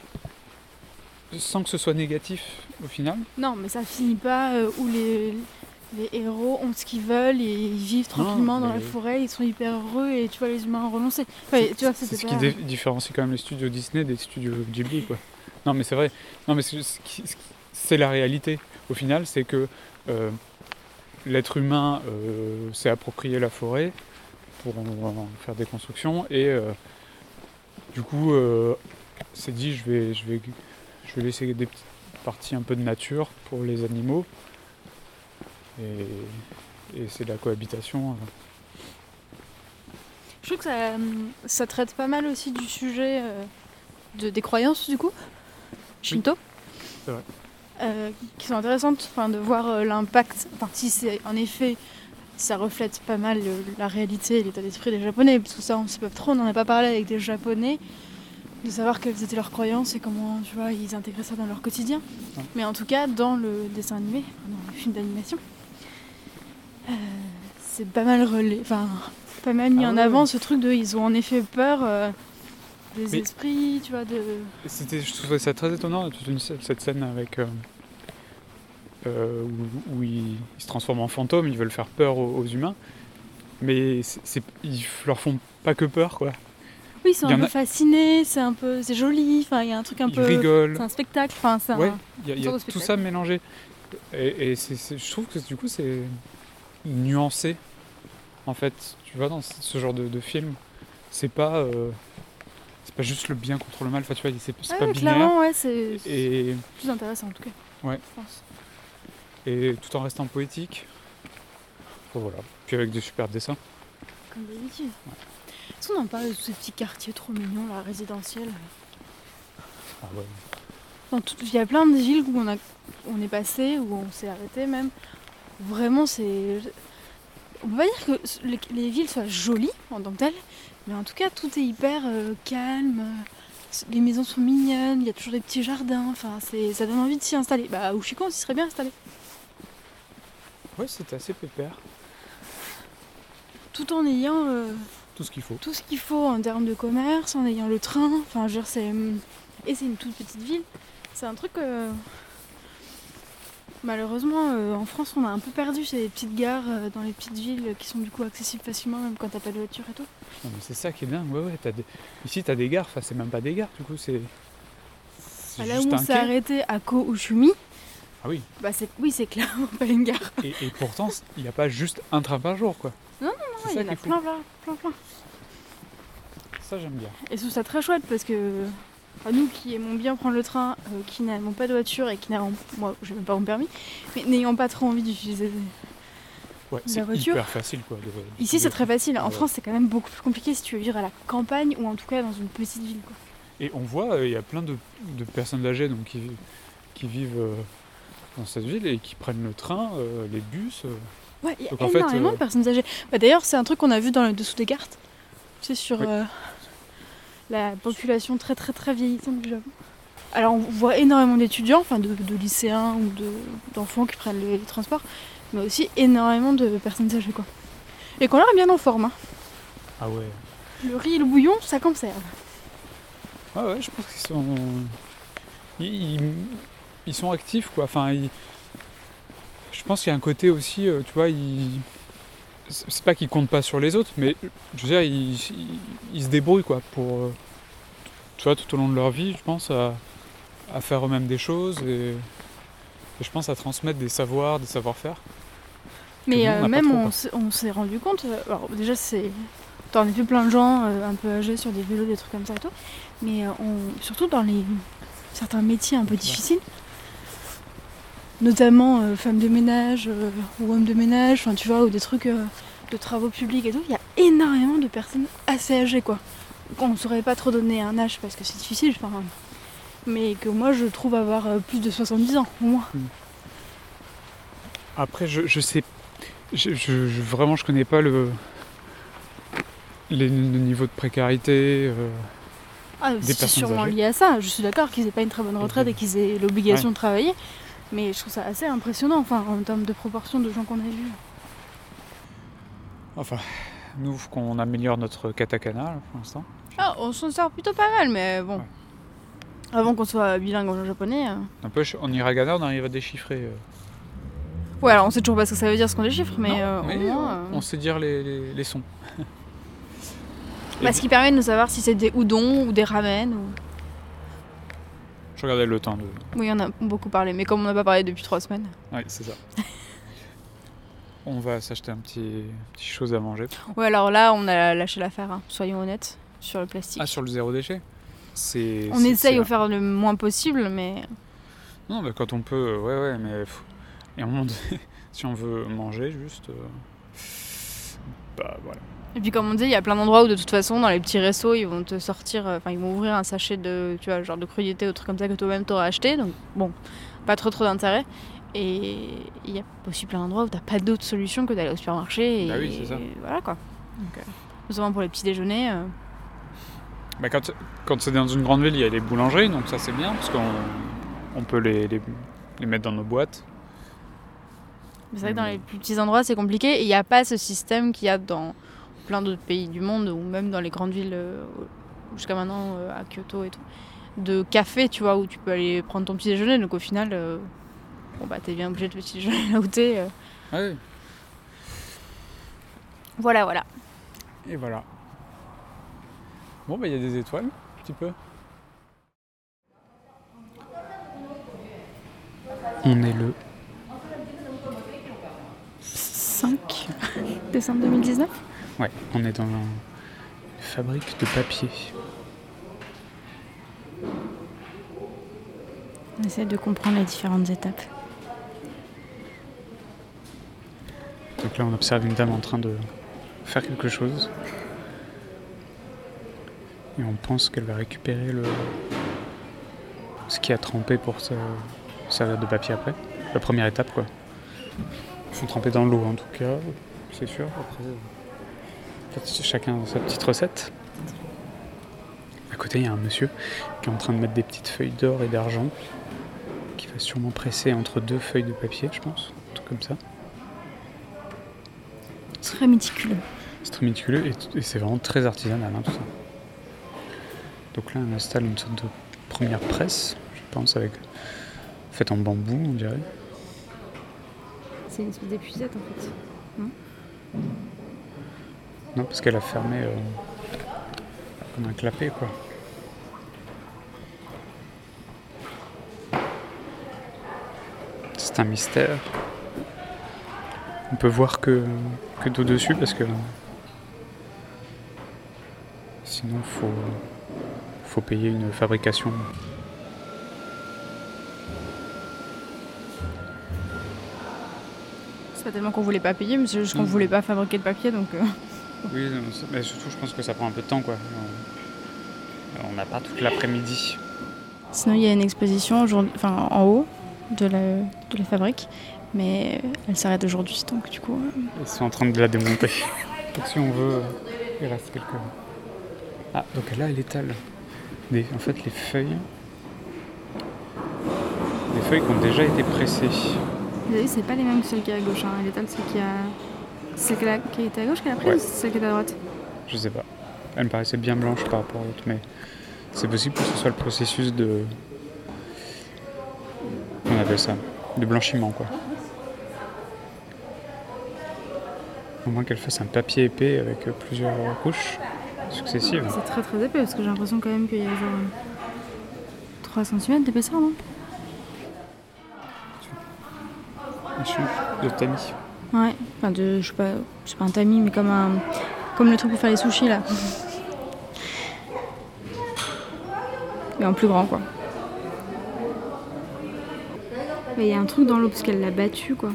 sans que ce soit négatif au final. Non, mais ça finit pas euh, où les. Les héros ont ce qu'ils veulent et ils vivent tranquillement dans la forêt, ils sont hyper heureux et tu vois les humains tu vois, C'est ce qui dé- différencie quand même les studios Disney des studios Ghibli, quoi. Non, mais c'est vrai. Non, mais c'est la réalité. Au final, c'est que euh, l'être humain euh, s'est approprié la forêt pour en, en faire des constructions et euh, du coup euh, s'est dit je vais, je, vais, je vais laisser des petites parties un peu de nature pour les animaux. Et, et c'est de la cohabitation. euh. Je trouve que ça, ça traite pas mal aussi du sujet euh, de, des croyances du coup, Shinto? c'est vrai. Euh, qui sont intéressantes, enfin, de voir euh, l'impact, enfin si c'est en effet ça reflète pas mal euh, la réalité et l'état d'esprit des Japonais, parce que ça on sait pas trop, on n'en a pas parlé avec des Japonais, de savoir quelles étaient leurs croyances et comment tu vois ils intégraient ça dans leur quotidien. Ouais. Mais en tout cas dans le dessin animé, dans le film d'animation, euh, c'est pas mal relais, enfin pas mal mis Ah en avant ce truc de ils ont en effet peur des Mais- esprits, tu vois, de. C'était, je trouvais ça très étonnant, toute une cette scène avec euh, euh, où, où ils, ils se transforment en fantômes, ils veulent faire peur aux, aux humains. mais c'est, ils leur font pas que peur, quoi. Oui, ils sont un peu a- fascinés, c'est un peu, c'est joli. Enfin, il y a un truc un ils peu. rigolent. C'est un spectacle. Enfin, c'est Ouais, il y a, y tout spectacle. ça mélangé. Et, je trouve que du coup, c'est nuancé. En fait, tu vois, dans ce ce genre de, de film, c'est pas, euh, c'est pas juste le bien contre le mal. Enfin, tu vois, c'est Ah pas ouais, binaire. clairement, ouais, c'est Et, plus intéressant en tout cas. Ouais. Je pense. et tout en restant poétique. Bon, voilà. Puis avec des super dessins. Comme d'habitude. Est-ce qu'on en parle de tous ces petits quartiers trop mignons, là, résidentiels Ah ouais. Dans tout- Il y a plein de villes où on, a, on est passé, où on s'est arrêté même. Vraiment, c'est. On peut pas dire que les villes soient jolies en tant que telles, mais en tout cas, tout est hyper euh, calme. euh, Les maisons sont mignonnes, il y a toujours des petits jardins. Enfin, c'est, ça donne envie de s'y installer. Bah, suis con, s'y serait bien installé. Ouais, c'était assez pépère. Tout en ayant euh, Tout ce qu'il faut. tout ce qu'il faut en termes de commerce, en ayant le train. Enfin, je veux dire, c'est. Et c'est une toute petite ville. C'est un truc. euh, Malheureusement, euh, en France, on a un peu perdu ces petites gares euh, dans les petites villes qui sont du coup accessibles facilement, même quand t'as pas de voiture et tout. Non, mais c'est ça qui est dingue. Ouais, ouais. t'as des- Ici, t'as des gares. Enfin, c'est même pas des gares. Du coup, c'est. c'est Ah, là où on s'est arrêté à Ko-Ushumi, Ah oui. bah c'est oui, c'est clairement pas une gare. Et, et pourtant, il n'y a pas juste un train par jour, quoi. Non, C'est il ça y en a plein, plein, plein, plein. Ça, j'aime bien. Et je trouve ça très chouette parce que à nous qui aimons bien prendre le train, euh, qui n'avons pas de voiture et qui n'avons, moi j'ai même pas mon permis, mais n'ayant pas trop envie d'utiliser. Ouais, La c'est voiture. hyper facile, quoi. de- Ici c'est très facile. En Ouais. France c'est quand même beaucoup plus compliqué si tu veux vivre à la campagne ou en tout cas dans une petite ville. Quoi. Et on voit, euh, il y a plein de, de personnes âgées donc, qui, qui vivent euh, dans cette ville et qui prennent le train, les bus. Ouais, il y a Donc, en fait, énormément de personnes âgées. Bah, D'ailleurs c'est un truc qu'on a vu dans le dessous des cartes. Tu sais sur Oui. La population très très très vieillissante du Japon. Alors on voit énormément d'étudiants, enfin de, de lycéens ou de- d'enfants qui prennent les, les transports, mais aussi énormément de personnes âgées quoi. Et qu'on l'air bien en forme. hein. Ah ouais. Le riz et le bouillon, ça conserve. Ah ouais, je pense qu'ils sont. Ils, ils- ils sont actifs, quoi. Enfin, ils- je pense qu'il y a un côté aussi, euh, tu vois, ils. C'est pas qu'ils comptent pas sur les autres, mais je veux dire, ils, ils- ils se débrouillent, quoi, pour. euh, Tu vois, tout au long de leur vie, je pense, à, à faire eux-mêmes des choses et, et je pense à transmettre des savoirs, des savoir-faire. Mais euh, même trop, on s'est- rendu compte, euh, alors déjà c'est. T'en as vu plein de gens euh, un peu âgés sur des vélos, des trucs comme ça et tout. Mais on- surtout dans les certains métiers un peu difficiles, notamment euh, femmes de ménage euh, ou hommes de ménage, enfin tu vois, ou des trucs euh, de travaux publics et tout, il y a énormément de personnes assez âgées quoi. On ne saurait pas trop donner un âge parce que c'est difficile, enfin, mais que moi je trouve avoir plus de 70 ans au moins. Après, je, je sais. Je, je- vraiment, je connais pas le. Les, le niveau de précarité. Ah, c'est sûrement âgées. lié à ça. Je suis d'accord qu'ils aient pas une très bonne retraite et qu'ils aient l'obligation de travailler. Mais je trouve ça assez impressionnant, enfin, en termes de proportion de gens qu'on a vus. Enfin, nous, faut qu'on améliore notre katakana là, pour l'instant. Ah, on s'en sort plutôt pas mal, mais bon. Ouais. Avant qu'on soit bilingue en japonais. euh. N'empêche, en hiragana, on arrive à déchiffrer. euh. Ouais, alors on sait toujours pas ce que ça veut dire ce qu'on déchiffre, mais, Non, euh, mais au moins. on, euh, on sait dire les, les- les sons. bah, ce qui permet de nous savoir si c'est des udon ou des ramen. Ou... Regardais le temps de. Oui, on a beaucoup parlé, mais comme on n'a pas parlé depuis trois semaines. Oui, c'est ça. on va s'acheter un petit, petit chose à manger. Ouais, alors là, on a lâché l'affaire, hein, soyons honnêtes, sur le plastique. Ah, sur le zéro déchet C'est. on essaye de faire le moins possible, mais. Non, mais quand on peut, ouais, ouais, mais. Et donné, si on veut manger, juste. euh, Bah voilà. Et puis comme on dit, il y a plein d'endroits où de toute façon dans les petits restos ils vont te sortir, euh, enfin ils vont ouvrir un sachet de, tu vois, genre de ou trucs comme ça que toi-même t'auras acheté, donc bon, pas trop trop d'intérêt. Et il y a aussi plein d'endroits où t'as pas d'autre solution que d'aller au supermarché. Et, Bah oui, c'est ça. et voilà quoi. Donc, euh, notamment pour les petits déjeuners. euh, Bah, quand quand c'est dans une grande ville, il y a les boulangeries, donc ça c'est bien, parce qu'on on peut les, les, les mettre dans nos boîtes. Mais c'est vrai que dans Mm. les plus petits endroits c'est compliqué et il n'y a pas ce système qu'il y a dans plein d'autres pays du monde ou même dans les grandes villes euh, jusqu'à maintenant euh, à Kyoto et tout de café tu vois où tu peux aller prendre ton petit déjeuner donc au final euh, bon bah t'es bien obligé de petit déjeuner là où t'es euh. Ah oui. Voilà, voilà. Et voilà. Bon, bah, il y a des étoiles, un petit peu. On est le 5 décembre 2019 Ouais, on est dans une fabrique de papier. On essaie de comprendre les différentes étapes. Donc là, on observe une dame en train de faire quelque chose. Et on pense qu'elle va récupérer le... ce qui a trempé pour se servir de papier après. La première étape, quoi. Ils sont trempés dans l'eau, en tout cas, c'est sûr. Après, chacun sa petite recette. À côté, il y a un monsieur qui est en train de mettre des petites feuilles d'or et d'argent, qui va sûrement presser entre deux feuilles de papier, je pense, un truc comme ça. Très méticuleux. C'est très méticuleux et, et c'est vraiment très artisanal, hein, tout ça. Donc là, on installe une sorte de première presse, je pense, avec faite en bambou, on dirait. C'est une espèce d'épuisette en fait. Non, parce qu'elle a fermé euh, comme un clapet, quoi. C'est un mystère. On peut voir que, que d'au-dessus parce que sinon faut, faut payer une fabrication. Pas tellement qu'on voulait pas payer, mais c'est juste qu'on Mm. voulait pas fabriquer de papier donc. euh, Oui, mais surtout je pense que ça prend un peu de temps, quoi. On- On n'a pas toute l'après-midi. Sinon, il y a une exposition aujourd'hui- enfin, en haut de la, de la fabrique, mais elle s'arrête aujourd'hui, donc du coup. euh, Ils sont en train de la démonter. Donc si on veut, il reste quelques. Ah, donc là, elle étale. Des, en fait, les feuilles. Des feuilles qui ont déjà été pressées. Vous avez vu, c'est pas les mêmes que celles qui est à gauche. Hein. L'étale, celle qui a. Celle qui était à gauche qu'elle a prise Ouais. ou c'est celle qui est à droite Je sais pas. Elle me paraissait bien blanche par rapport à l'autre, mais c'est possible que ce soit le processus de. On appelle ça De blanchiment, quoi. Au moins qu'elle fasse un papier épais avec euh, plusieurs couches successives. C'est très très épais parce que j'ai l'impression quand même qu'il y a genre 3 cm d'épaisseur, non? Un chou de tamis. Ouais, enfin de. Je sais pas, c'est pas un tamis, mais comme un. Comme le truc pour faire les sushis là. Mais en plus grand quoi. Mais il y a un truc dans l'eau parce qu'elle l'a battu quoi.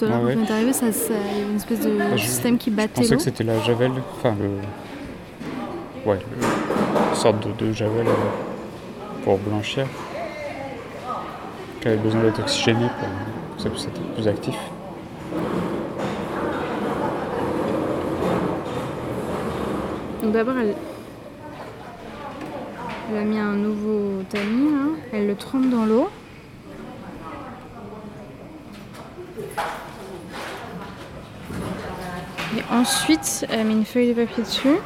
À l'heure, Ouais, quand on est arrivé, ça, ça- il y avait une espèce de Bah, je- système qui Je battait pensais l'eau. que c'était la javel, enfin le. Ouais, le- une sorte de, de javel euh, pour blanchir. Qui avait besoin d'être oxygéné pour que ça puisse être plus actif. Donc d'abord, elle... a mis un nouveau tamis, là. elle le trempe dans l'eau. Et ensuite, elle met une feuille de papier dessus.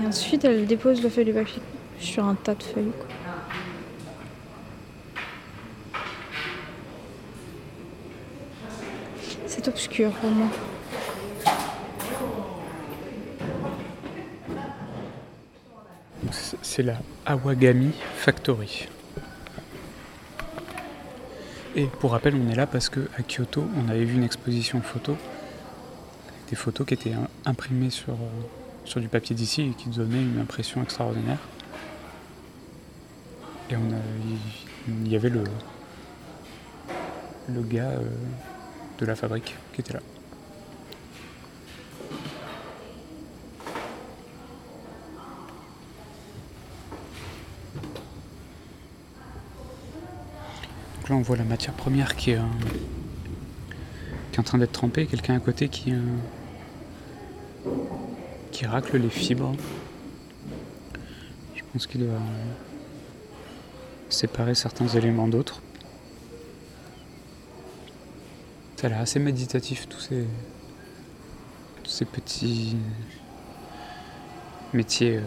Et ensuite, elle dépose la feuille de papier sur un tas de feuilles. C'est la Awagami Factory. Et pour rappel, on est là parce que à Kyoto, on avait vu une exposition photo, des photos qui étaient hein, imprimées sur, sur du papier d'ici et qui donnaient une impression extraordinaire. Et on a, il- il y avait le, le gars euh, de la fabrique qui était là. Donc là, on voit la matière première qui est, euh, en train d'être trempée. Quelqu'un à côté qui, euh, qui racle les fibres. Je pense qu'il doit euh, séparer certains éléments d'autres. Ça a l'air assez méditatif, tous ces, tous ces petits métiers. euh.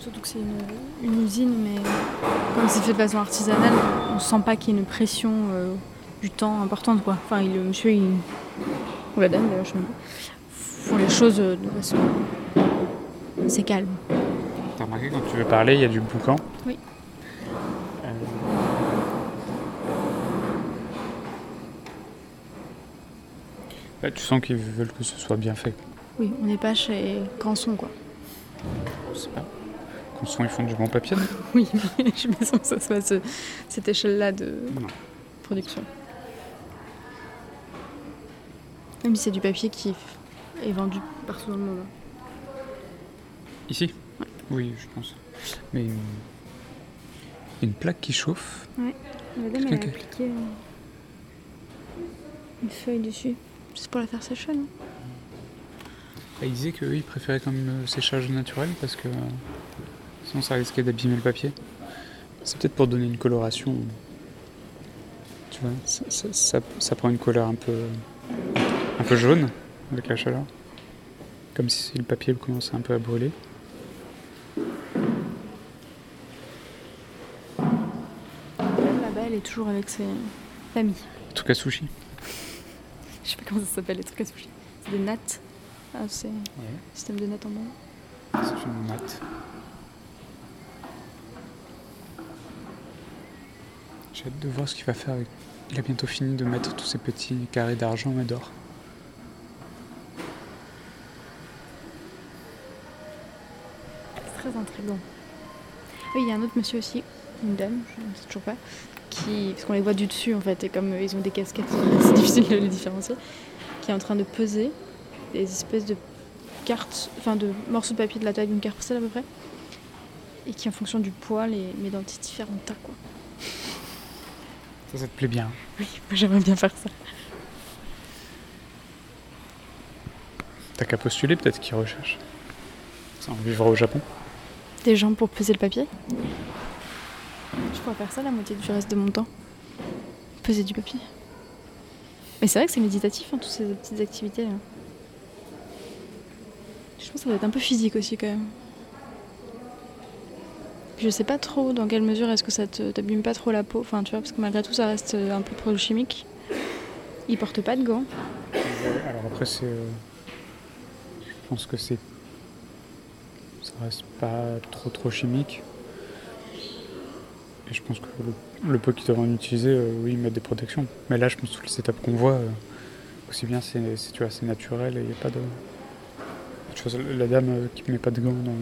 Surtout que c'est une, une usine, mais comme c'est fait de façon artisanale, on sent pas qu'il y ait une pression euh, du temps importante quoi. Enfin, il, le monsieur, il, ou la dame, d'ailleurs, je sais pas, font les choses euh, de façon assez calme. T'as remarqué quand tu veux parler, il y a du boucan? Oui. Euh, Là, tu sens qu'ils veulent que ce soit bien fait. Oui, on n'est pas chez Granson quoi. Je sais pas. Quand son, ils font du bon papier, Oui, mais je me sens que ça soit ce- cette échelle-là de Non. production. Même si c'est du papier qui est vendu partout dans le monde. Ici? Oui, je pense. Mais une... une plaque qui chauffe. La dame, elle a appliqué euh, une feuille dessus. C'est pour la faire sécher, non Et il disait qu'eux, ils préféraient comme le séchage naturel parce que sinon ça risquait d'abîmer le papier. C'est peut-être pour donner une coloration. Tu vois, ça, ça- ça- ça prend une couleur un peu, un peu jaune avec la chaleur. Comme si le papier commençait un peu à brûler. Là-bas, elle est toujours avec ses familles. En tout cas, sushi. Je sais pas comment ça s'appelle, les trucs à sushi. C'est des nattes. Ah, c'est système de nattes en bas. C'est une natte. J'ai hâte de voir ce qu'il va faire avec. Il a bientôt fini de mettre tous ces petits carrés d'argent et d'or. C'est très intriguant. Oui, il y a un autre monsieur aussi, une dame, je ne sais toujours pas, qui, parce qu'on les voit du dessus en fait, et comme ils ont des casquettes, c'est difficile de les différencier, qui est en train de peser des espèces de cartes, enfin de morceaux de papier de la taille d'une carte postale à peu près, et qui en fonction du poids les met dans différents tas quoi. Ça, ça te plaît bien. Oui, moi j'aimerais bien faire ça. T'as qu'à postuler, peut-être qu'ils recherchent. Ça, on vivra au Japon. Des gens pour peser le papier? Je pourrais faire ça la moitié du reste de mon temps. Peser du papier. Mais c'est vrai que c'est méditatif, hein, toutes ces petites activités. Je pense que ça doit être un peu physique aussi quand même. Je sais pas trop dans quelle mesure est-ce que ça t'abîme pas trop la peau. Enfin, tu vois, parce que malgré tout, ça reste euh, un peu pro-chimique. Ils portent pas de gants. Alors après, c'est. euh, Je pense que c'est. Ça reste pas trop trop chimique. Et je pense que le, peu qu'ils en utiliser, euh, oui, ils mettent des protections. Mais là, je pense que toutes les étapes qu'on voit, euh, aussi bien c'est c'est- tu vois, c'est naturel et il n'y a pas de. Tu vois, la dame euh, qui met pas de gants dans,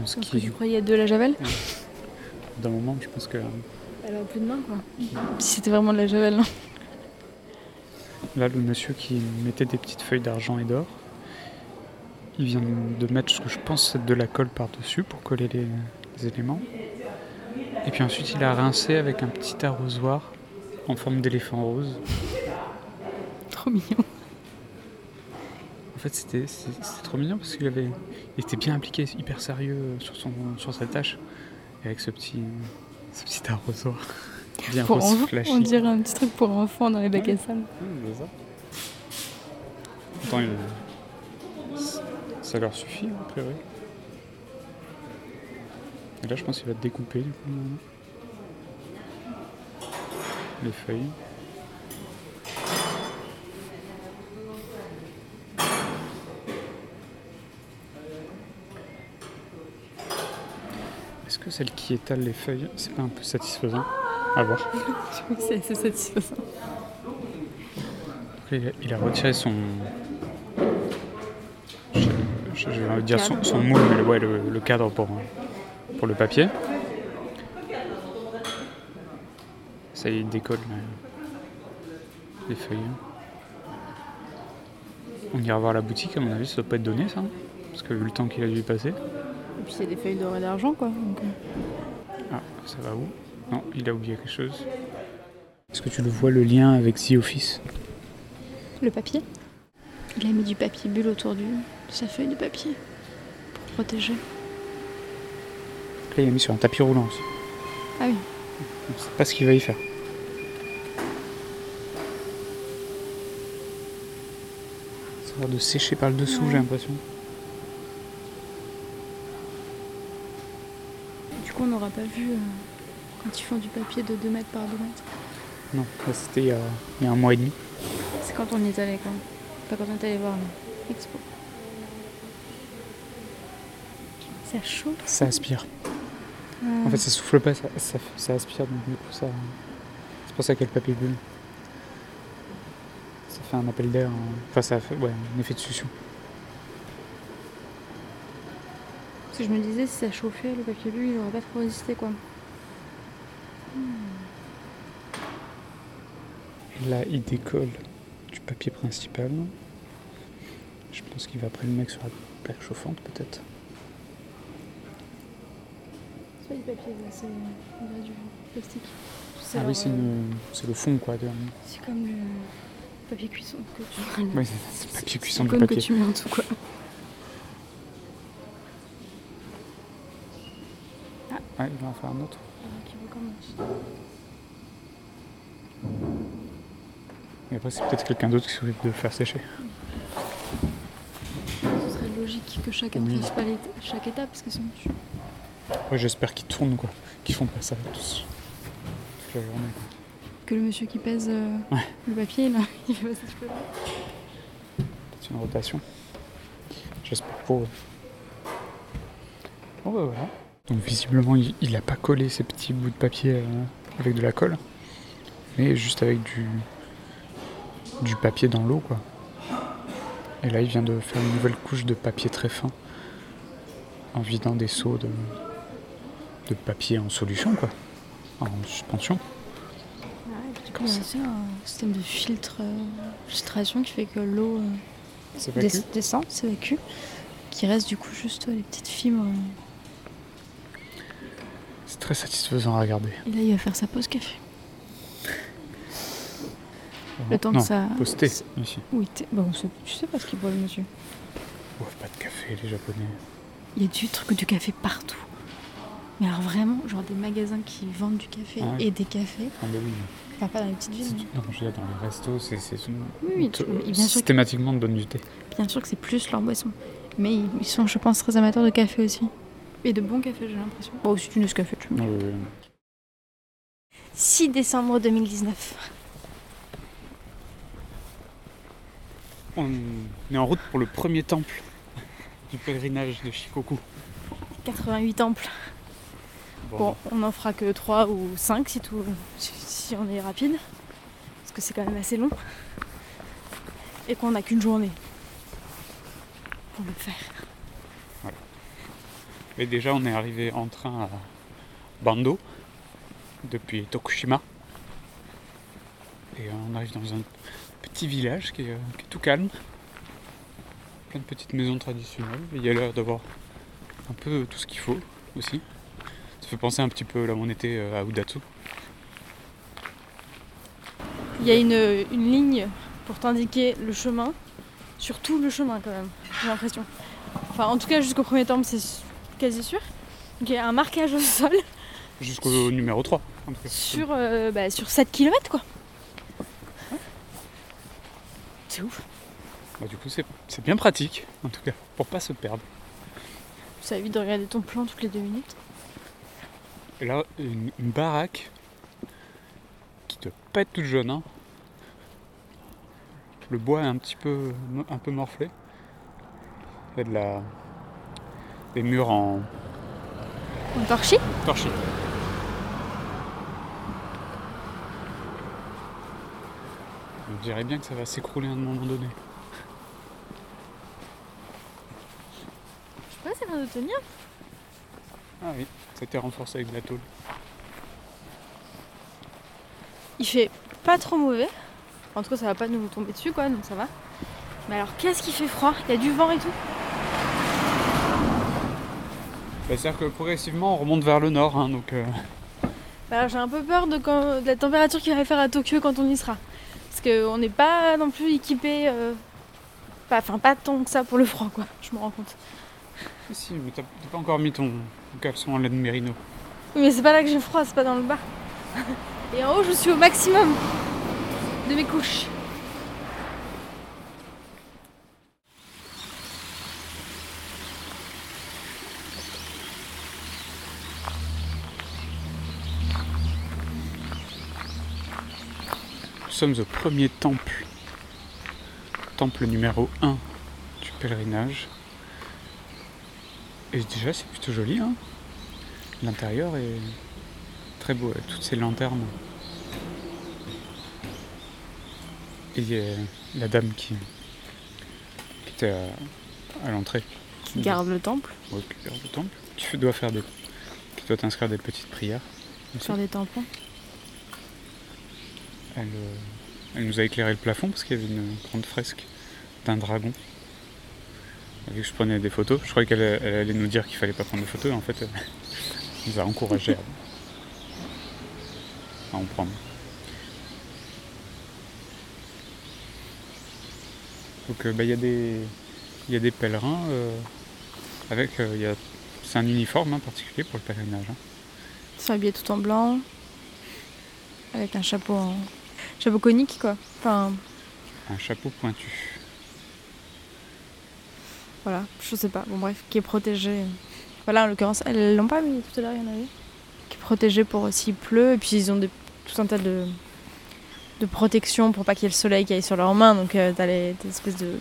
dans ce qui. tu croyais de la javel? D'un moment, je pense que. Elle a plus de main quoi. Si c'était vraiment de la javel. hein. Là, le monsieur qui mettait des petites feuilles d'argent et d'or, il vient de mettre ce que je pense être de la colle par-dessus pour coller les éléments. Et puis ensuite, il a rincé avec un petit arrosoir en forme d'éléphant rose. Trop mignon. En fait, c'était trop mignon parce qu'il avait, il était bien impliqué, hyper sérieux sur, son, sur sa tâche. Et avec ce petit, ce petit arrosoir. Bien Pour rose flashy. on dirait un petit truc pour enfants dans les bacs à sable. Mmh, c'est ça. Attends, il- ça- ça leur suffit, a priori. Et là, je pense qu'il va découper, du coup, les feuilles. Est-ce que celle qui étale les feuilles, c'est pas un peu satisfaisant À voir? c'est assez satisfaisant. Il a- retiré son. Je, je- je vais dire son, moule, mais ouais, le, le cadre pour, pour le papier. Ça y est, il décolle là, les feuilles. On ira voir la boutique, à mon avis, ça doit pas être donné ça. Parce que vu le temps qu'il a dû passer. Et puis a des feuilles d'or et d'argent quoi. donc, euh, Ah, ça va où? Non, il a oublié quelque chose. Est-ce que tu le vois le lien avec The Office? Le papier? Il a mis du papier bulle autour de sa feuille de papier pour protéger. Il a mis sur un tapis roulant aussi. Ah oui. On sait pas ce qu'il va y faire. Ça a l'air de sécher par le dessous, Ouais. j'ai l'impression. Du coup on n'aura pas vu euh, quand ils font du papier de 2 mètres par 2 mètres. Non, ça, c'était il y, a, il y a un mois et demi. C'est quand on y est allé, quoi. Pas quand on est allé voir l'expo. C'est chaud. Ça aspire. En fait, ça souffle pas, ça, ça, ça aspire, donc du coup, ça. C'est pour ça qu'il y a le papier bulle. Ça fait un appel d'air. hein. Enfin, ça fait ouais, un effet de succion. Parce que je me disais, si ça chauffait, le papier bulle, il aurait pas trop résisté, quoi. Là, il décolle du papier principal. Je pense qu'il va après le mec sur la plaque chauffante, peut-être. C'est pas du papier, c'est du plastique. Ah oui, c'est une- c'est le fond, quoi. De... C'est comme le papier cuisson que tu. Oui, c'est- le papier cuisson du papier. que tu mets en dessous, quoi. Ouais, il va en faire un autre. Recommence. Et après, c'est peut-être quelqu'un d'autre qui s'occupe de le faire sécher. Ce serait logique que chacun Oui. fasse pas chaque étape, parce que sinon tu. Ouais, j'espère qu'ils tournent, quoi. Qu'ils font pas ça tous. Toute la journée. quoi. Que le monsieur qui pèse euh, Ouais. le papier, là, il fait ce peu C'est une rotation. J'espère pour eux. Bon bah voilà. Donc visiblement il, il a pas collé ces petits bouts de papier euh, avec de la colle, mais juste avec du, du papier dans l'eau quoi. Et là il vient de faire une nouvelle couche de papier très fin en vidant des seaux de, de papier en solution quoi, en suspension. C'est un système de filtre, euh, filtration qui fait que l'eau euh, des- descend, s'évacue, qui reste du coup juste les petites fibres. euh. C'est très satisfaisant à regarder. Et là, il va faire sa pause café. Le temps non, que ça. posté ici. Oui, bon, tu sais pas ce qu'il boit, le monsieur. Ouais, pas de café les japonais. Il y a du truc du café partout. Mais alors vraiment, genre des magasins qui vendent du café Ah ouais. et des cafés. Ah bah oui. Enfin, pas dans les petites villes. Non, je veux dire, dans les restos, c'est. Oui, oui, te- tu- bien sûr que- systématiquement, on te donne du thé. Bien sûr que c'est plus leur boisson. Mais ils sont, je pense, très amateurs de café aussi. Et de bon café, j'ai l'impression. Bon, aussi du Nescafé, tu vois. Euh, 6 décembre 2019. on est en route pour le premier temple du pèlerinage de Shikoku. 88 temples. Bon, on n'en fera que 3 ou 5 si, tout, si, si on est rapide. Parce que c'est quand même assez long. Et qu'on n'a qu'une journée pour le faire. Et déjà, on est arrivé en train à Bando, depuis Tokushima. Et euh, on arrive dans un petit village qui est, euh, qui est tout calme. Plein de petites maisons traditionnelles. Et il y a l'air d'avoir un peu tout ce qu'il faut aussi. Ça fait penser un petit peu là où on était euh, à Udatsu. Il y a une, une ligne pour t'indiquer le chemin. Sur tout le chemin quand même, j'ai l'impression. Enfin, en tout cas, jusqu'au premier temple, c'est quasi sûr. Donc il y a un marquage au sol Jusqu'au numéro 3. en tout cas. sur, euh, bah, sur 7 km quoi. C'est ouf. Bah, du coup, c'est c'est bien pratique, en tout cas, pour pas se perdre. Ça évite de regarder ton plan toutes les deux minutes. Et là, une, une baraque qui te pète toute jaune. hein. Le bois est un petit peu, un peu morflé. Il y a de la, des murs en En torchis torchis. Je dirais bien que ça va s'écrouler à un moment donné. Je sais pas, ça a l'air de tenir. Ah oui, ça a été renforcé avec de la tôle. Il fait pas trop mauvais. En tout cas, ça va pas nous tomber dessus, quoi, donc ça va. Mais alors, qu'est-ce qui fait froid? Il y a du vent et tout? Bah, C'est-à-dire que progressivement, on remonte vers le nord, hein, donc euh, Bah Alors, j'ai un peu peur de, quand- de la température qu'il va faire à Tokyo quand on y sera. Parce qu'on n'est pas non plus équipé. euh, pas- Enfin, pas tant que ça pour le froid, quoi. Je me rends compte. si, mais t'as pas encore mis ton caleçon en laine mérino. Oui, mais c'est pas là que j'ai froid, c'est pas dans le bas. Et en haut, je suis au maximum de mes couches. sommes au premier temple, temple numéro 1 du pèlerinage. Et déjà, c'est plutôt joli. Hein L'intérieur est très beau avec toutes ces lanternes. Et il y a la dame qui, qui était à, à l'entrée. Qui garde le temple. Oui, qui garde le temple. Tu dois faire des. qui doit t'inscrire des petites prières. Faire des tampons. Elle, euh, elle nous a éclairé le plafond parce qu'il y avait une grande fresque d'un dragon. Vu que je prenais des photos. Je croyais qu'elle elle allait nous dire qu'il fallait pas prendre de photos. En fait, elle nous a encouragé à, à en prendre. Donc euh, bah, il y, a des- y a des pèlerins euh, avec. euh, il y a- c'est un uniforme hein, particulier pour le pèlerinage. hein. Ils sont habillés tout en blanc. Avec un chapeau en. Chapeau conique quoi. Enfin, Un chapeau pointu. Voilà, je sais pas. Bon bref, qui est protégé. Voilà, en l'occurrence, elles l'ont pas mis tout à l'heure, il y en avait. Qui est protégé pour s'il pleut. Et puis ils ont des, tout un tas de, de protection pour pas qu'il y ait le soleil qui aille sur leurs mains. Donc euh, t'as les, des espèces de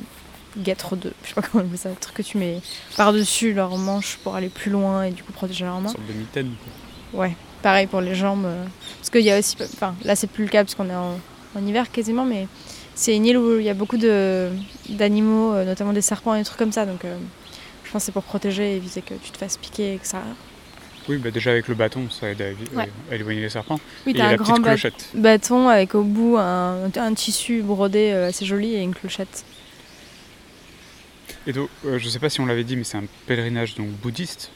guêtres de. Je sais pas comment on appelle ça. Le truc que tu mets par-dessus leurs manches pour aller plus loin et du coup protéger leurs Une mains. sorte de mitaine. quoi. Ouais, pareil pour les jambes. euh, Parce qu'il y a aussi. Enfin, là, c'est plus le cas parce qu'on est en, en hiver quasiment, mais c'est une île où il y a beaucoup de- d'animaux, euh, notamment des serpents et des trucs comme ça. Donc, euh, je pense que c'est pour protéger et éviter que tu te fasses piquer et que ça. Oui, bah déjà avec le bâton, ça aide à, Ouais. à éloigner les serpents. Oui, t'as un la grand petite ba- clochette. bâton avec au bout un, un tissu brodé euh, assez joli et une clochette. Et donc, euh, je sais pas si on l'avait dit, mais c'est un pèlerinage donc bouddhiste,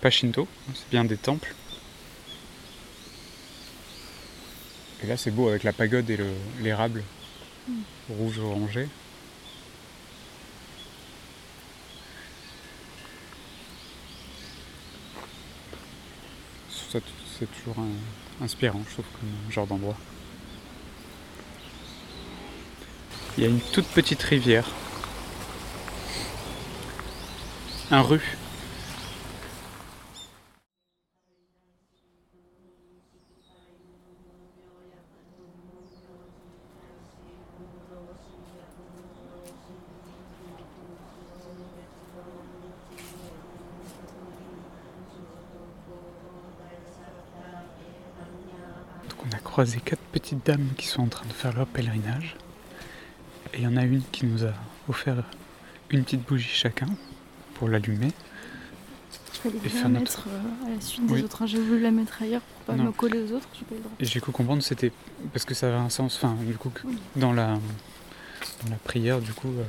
pas shinto, c'est bien des temples. Et là, c'est beau avec la pagode et le- l'érable rouge orangé. C'est toujours inspirant, je trouve, comme genre d'endroit. Il y a une toute petite rivière. Un rue. Donc on a croisé quatre petites dames qui sont en train de faire leur pèlerinage. Et il y en a une qui nous a offert une petite bougie chacun pour l'allumer. Je vais Et faire notre- mettre euh, à la suite des Oui. autres. hein. J'ai voulu la mettre ailleurs pour pas Non. me coller aux autres. J'ai pas le droit. Et j'ai cru comprendre c'était parce que ça avait un sens, enfin du coup Oui. dans la dans la prière du coup euh,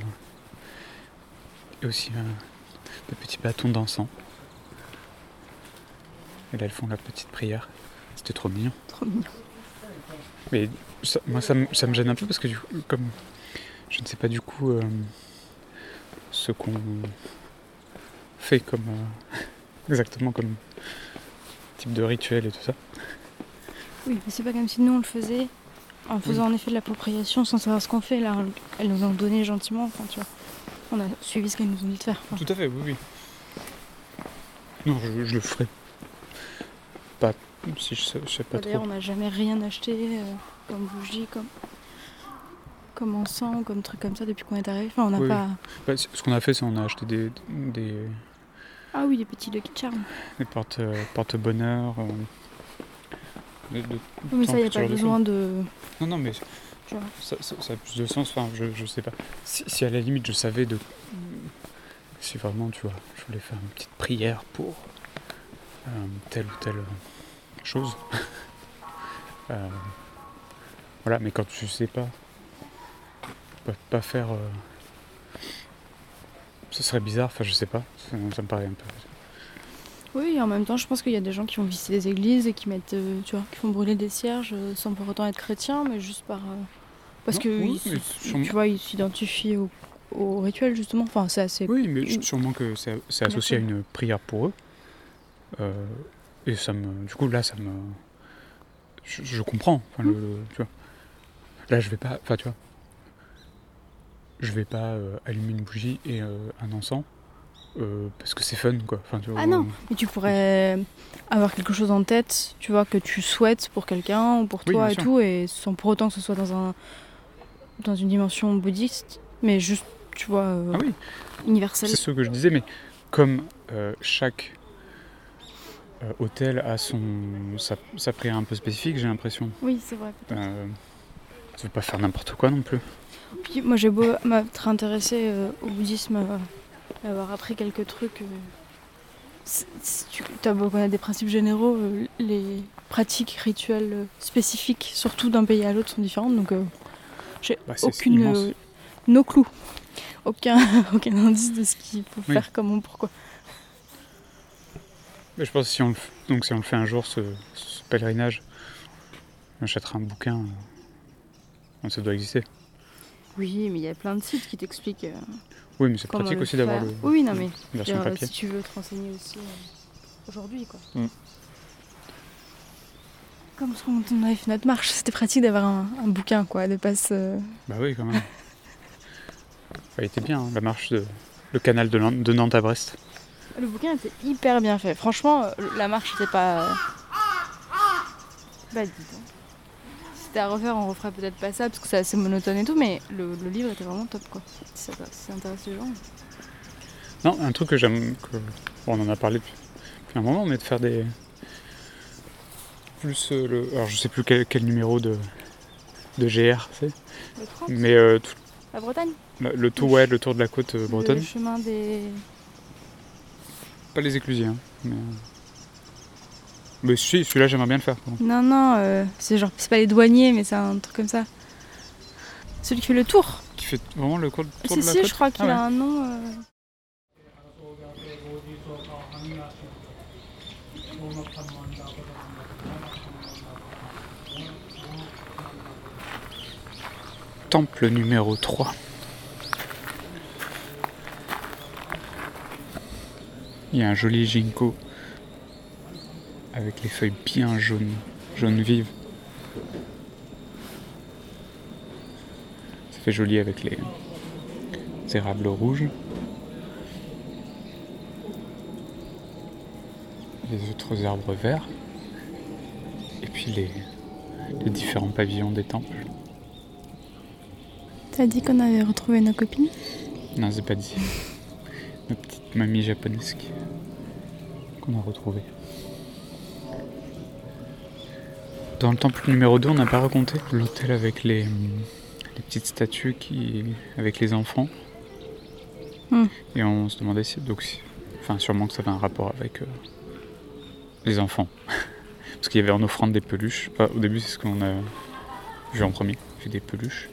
et aussi euh, des petits bâtons d'encens. Et là elles font la petite prière. C'était trop mignon. Trop mignon. Mais ça- moi ça, me- ça me gêne un peu parce que du coup, comme je ne sais pas du coup euh, ce qu'on fait comme euh, exactement comme type de rituel et tout ça. Oui, mais c'est pas comme si nous on le faisait en faisant en effet de l'appropriation sans savoir ce qu'on fait. Là, elles nous ont donné gentiment. Enfin, tu vois, on a suivi ce qu'elles nous ont dit de faire. Enfin, Tout à fait, oui, oui. Non, je, je le ferai pas si je sais, je sais pas D'ailleurs, on n'a jamais rien acheté euh, comme bougie, comme comme encens, comme truc comme ça depuis qu'on est arrivé. Enfin, on n'a Oui. pas. Bah, ce qu'on a fait, c'est on a acheté des, des, Ah oui, des petits Lucky Charms. des porte, euh, porte-bonheur. euh, de- de- Oui, mais ça, il n'y a pas besoin de. Non, non, mais ça, ça- ça a plus de sens. Enfin, je, je sais pas. Si, si à la limite, je savais de. Si vraiment, tu vois, je voulais faire une petite prière pour euh, telle ou telle chose. Euh, voilà, mais quand tu sais pas, pas, pas faire. euh, ce serait bizarre, enfin, je sais pas. Ça, ça me paraît un peu. Oui, et en même temps, je pense qu'il y a des gens qui vont visiter des églises et qui mettent, euh, tu vois, qui font brûler des cierges sans pour autant être chrétiens, mais juste par. parce Non, que oui, ils tu vois, ils s'identifient au, au rituel justement. Enfin, c'est assez. Oui, mais sûrement que c'est c'est associé à une prière pour eux. Euh, et ça me. Du coup, là, ça me. Je, je comprends. Enfin, le- le- tu vois. Là, je vais pas. Enfin, tu vois. Je vais pas euh, allumer une bougie et euh, un encens euh, parce que c'est fun, quoi. Enfin, tu vois, Ah non, mais tu pourrais avoir quelque chose en tête, tu vois, que tu souhaites pour quelqu'un ou pour toi et sûr. tout, et sans pour autant que ce soit dans un dans une dimension bouddhiste, mais juste, tu vois, Ah oui, universelle. c'est ce que je disais, mais comme chaque hôtel a son sa, sa prière un peu spécifique, j'ai l'impression. Oui, c'est vrai. Euh, tu veux pas faire n'importe quoi non plus. Puis moi j'ai beau m'être intéressée euh, au bouddhisme, euh, avoir appris quelques trucs. euh, c'est- tu as beau connaître des principes généraux, euh, les pratiques rituelles euh, spécifiques, surtout d'un pays à l'autre, sont différentes. Donc euh, j'ai Bah, aucune. immense. euh, no clue. Aucun, aucun indice de ce qu'il faut Oui. faire, comment, pourquoi. Mais je pense que si on le, donc si on le fait un jour, ce, ce pèlerinage, on achètera un bouquin. euh, donc ça doit exister. Oui, mais il y a plein de sites qui t'expliquent. euh, Oui, mais c'est pratique aussi d'avoir le Oui, non, mais la version papier. si tu veux te renseigner aussi euh, aujourd'hui, quoi. Mm. Comme ce qu'on on avait fait notre marche, c'était pratique d'avoir un, un bouquin, quoi, de pas se... Bah oui, quand même. Ça a été bien, hein, la marche de le canal de Nantes à Brest. Le bouquin était hyper bien fait. Franchement, euh, la marche était pas... Bah, dis donc. Si c'était à refaire, on referait peut-être pas ça, parce que c'est assez monotone et tout, mais le, le livre était vraiment top, quoi. Si ça, si ça intéresse les gens. Non, un truc que j'aime, que bon, on en a parlé depuis, depuis un moment, mais de faire des plus euh, le, alors je sais plus quel, quel numéro de de GR c'est, Le 30, mais euh, tout- la Bretagne le, le tour ouais, le tour de la côte euh, bretonne, Le chemin des... pas les éclusiers, hein, mais euh, mais si, celui-là j'aimerais bien le faire. par. Non, non, euh, c'est genre, c'est pas les douaniers, mais c'est un truc comme ça. Celui qui fait le tour. Qui fait vraiment le tour Si, de la si, côte. je crois qu'il Ah ouais. a un nom. euh, Temple numéro 3. Il y a un joli ginkgo avec les feuilles bien jaunes, jaunes vives. Ça fait joli avec les érables rouges. Les autres arbres verts. Et puis les, les différents pavillons des temples. T'as dit qu'on avait retrouvé nos copines? Non, c'est pas dit. Nos petites mamies japonaises qui- qu'on a retrouvées. Dans le temple numéro 2, on n'a pas raconté l'hôtel avec les, les petites statues qui, avec les enfants. Hmm. Et on se demandait si, donc, si- enfin, sûrement que ça avait un rapport avec euh, les enfants. Parce qu'il y avait en offrande des peluches. Au début, c'est ce qu'on a vu en premier. Vu des peluches.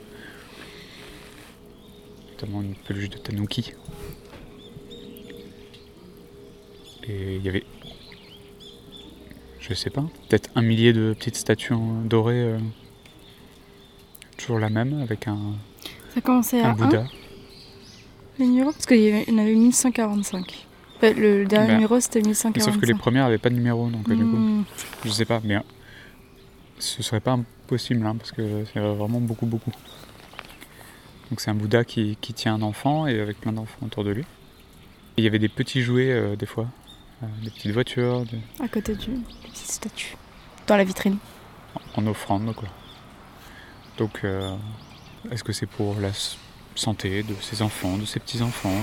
Notamment une peluche de tanuki. Et il y avait, je sais pas, peut-être un millier de petites statues dorées. euh, toujours la même, avec un, Ça commençait à un 1, Bouddha. les numéros Parce qu'il y en avait 1145. Enfin, le dernier Bah, numéro c'était Mais 1145. sauf que les premières n'avaient pas de numéro, donc euh, du coup, Hmm. je sais pas, mais euh, ce serait pas impossible, hein, parce que c'est vraiment beaucoup, beaucoup. Donc c'est un Bouddha qui, qui tient un enfant et avec plein d'enfants autour de lui. Et il y avait des petits jouets euh, des fois, des petites voitures, des- À côté du petite statue. Dans la vitrine. en offrande quoi. Donc euh, est-ce que c'est pour la santé de ses enfants, de ses petits-enfants?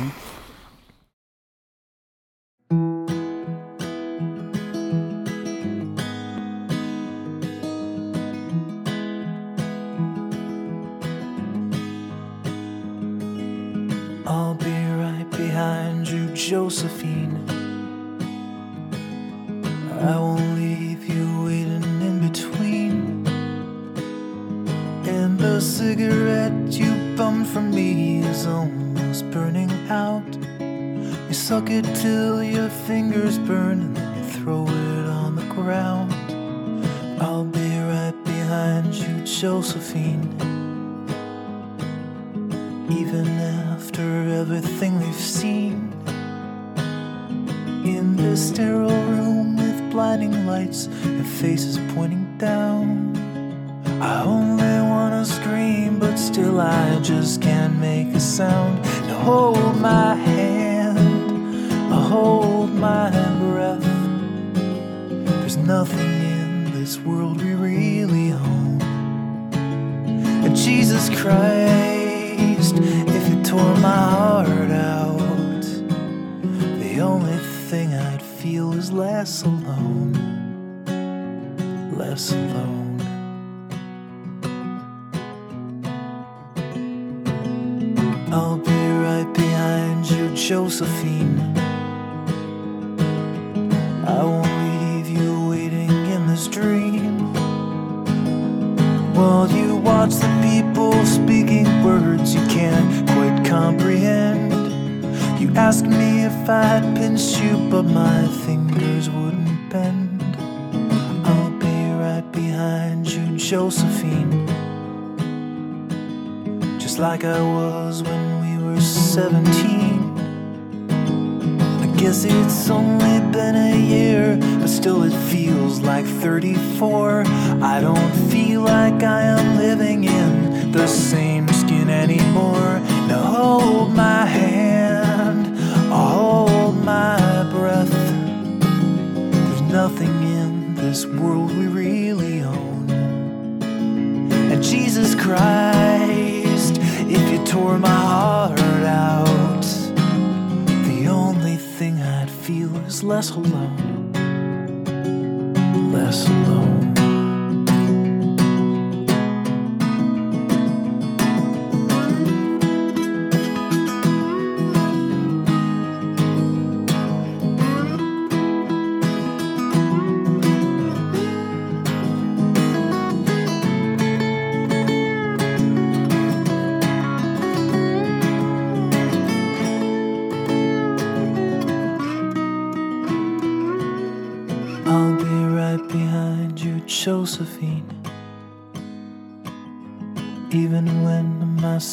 I'll be right behind you, Josephine. I won't leave you waiting in between. And the cigarette you bummed from me is almost burning out. You suck it till your fingers burn and then you throw it on the ground. I'll be right behind you, Josephine. Even after everything we've seen in this sterile room blinding lights and faces pointing down. I only wanna scream, but still I just can't make a sound. Now hold my hand, hold my breath. There's nothing in this world we really own. And Jesus Christ, if you tore my heart out, the only thing I'd is less alone. Less alone. I'll be right behind you, Josephine. 个我。that feels less alone, less alone.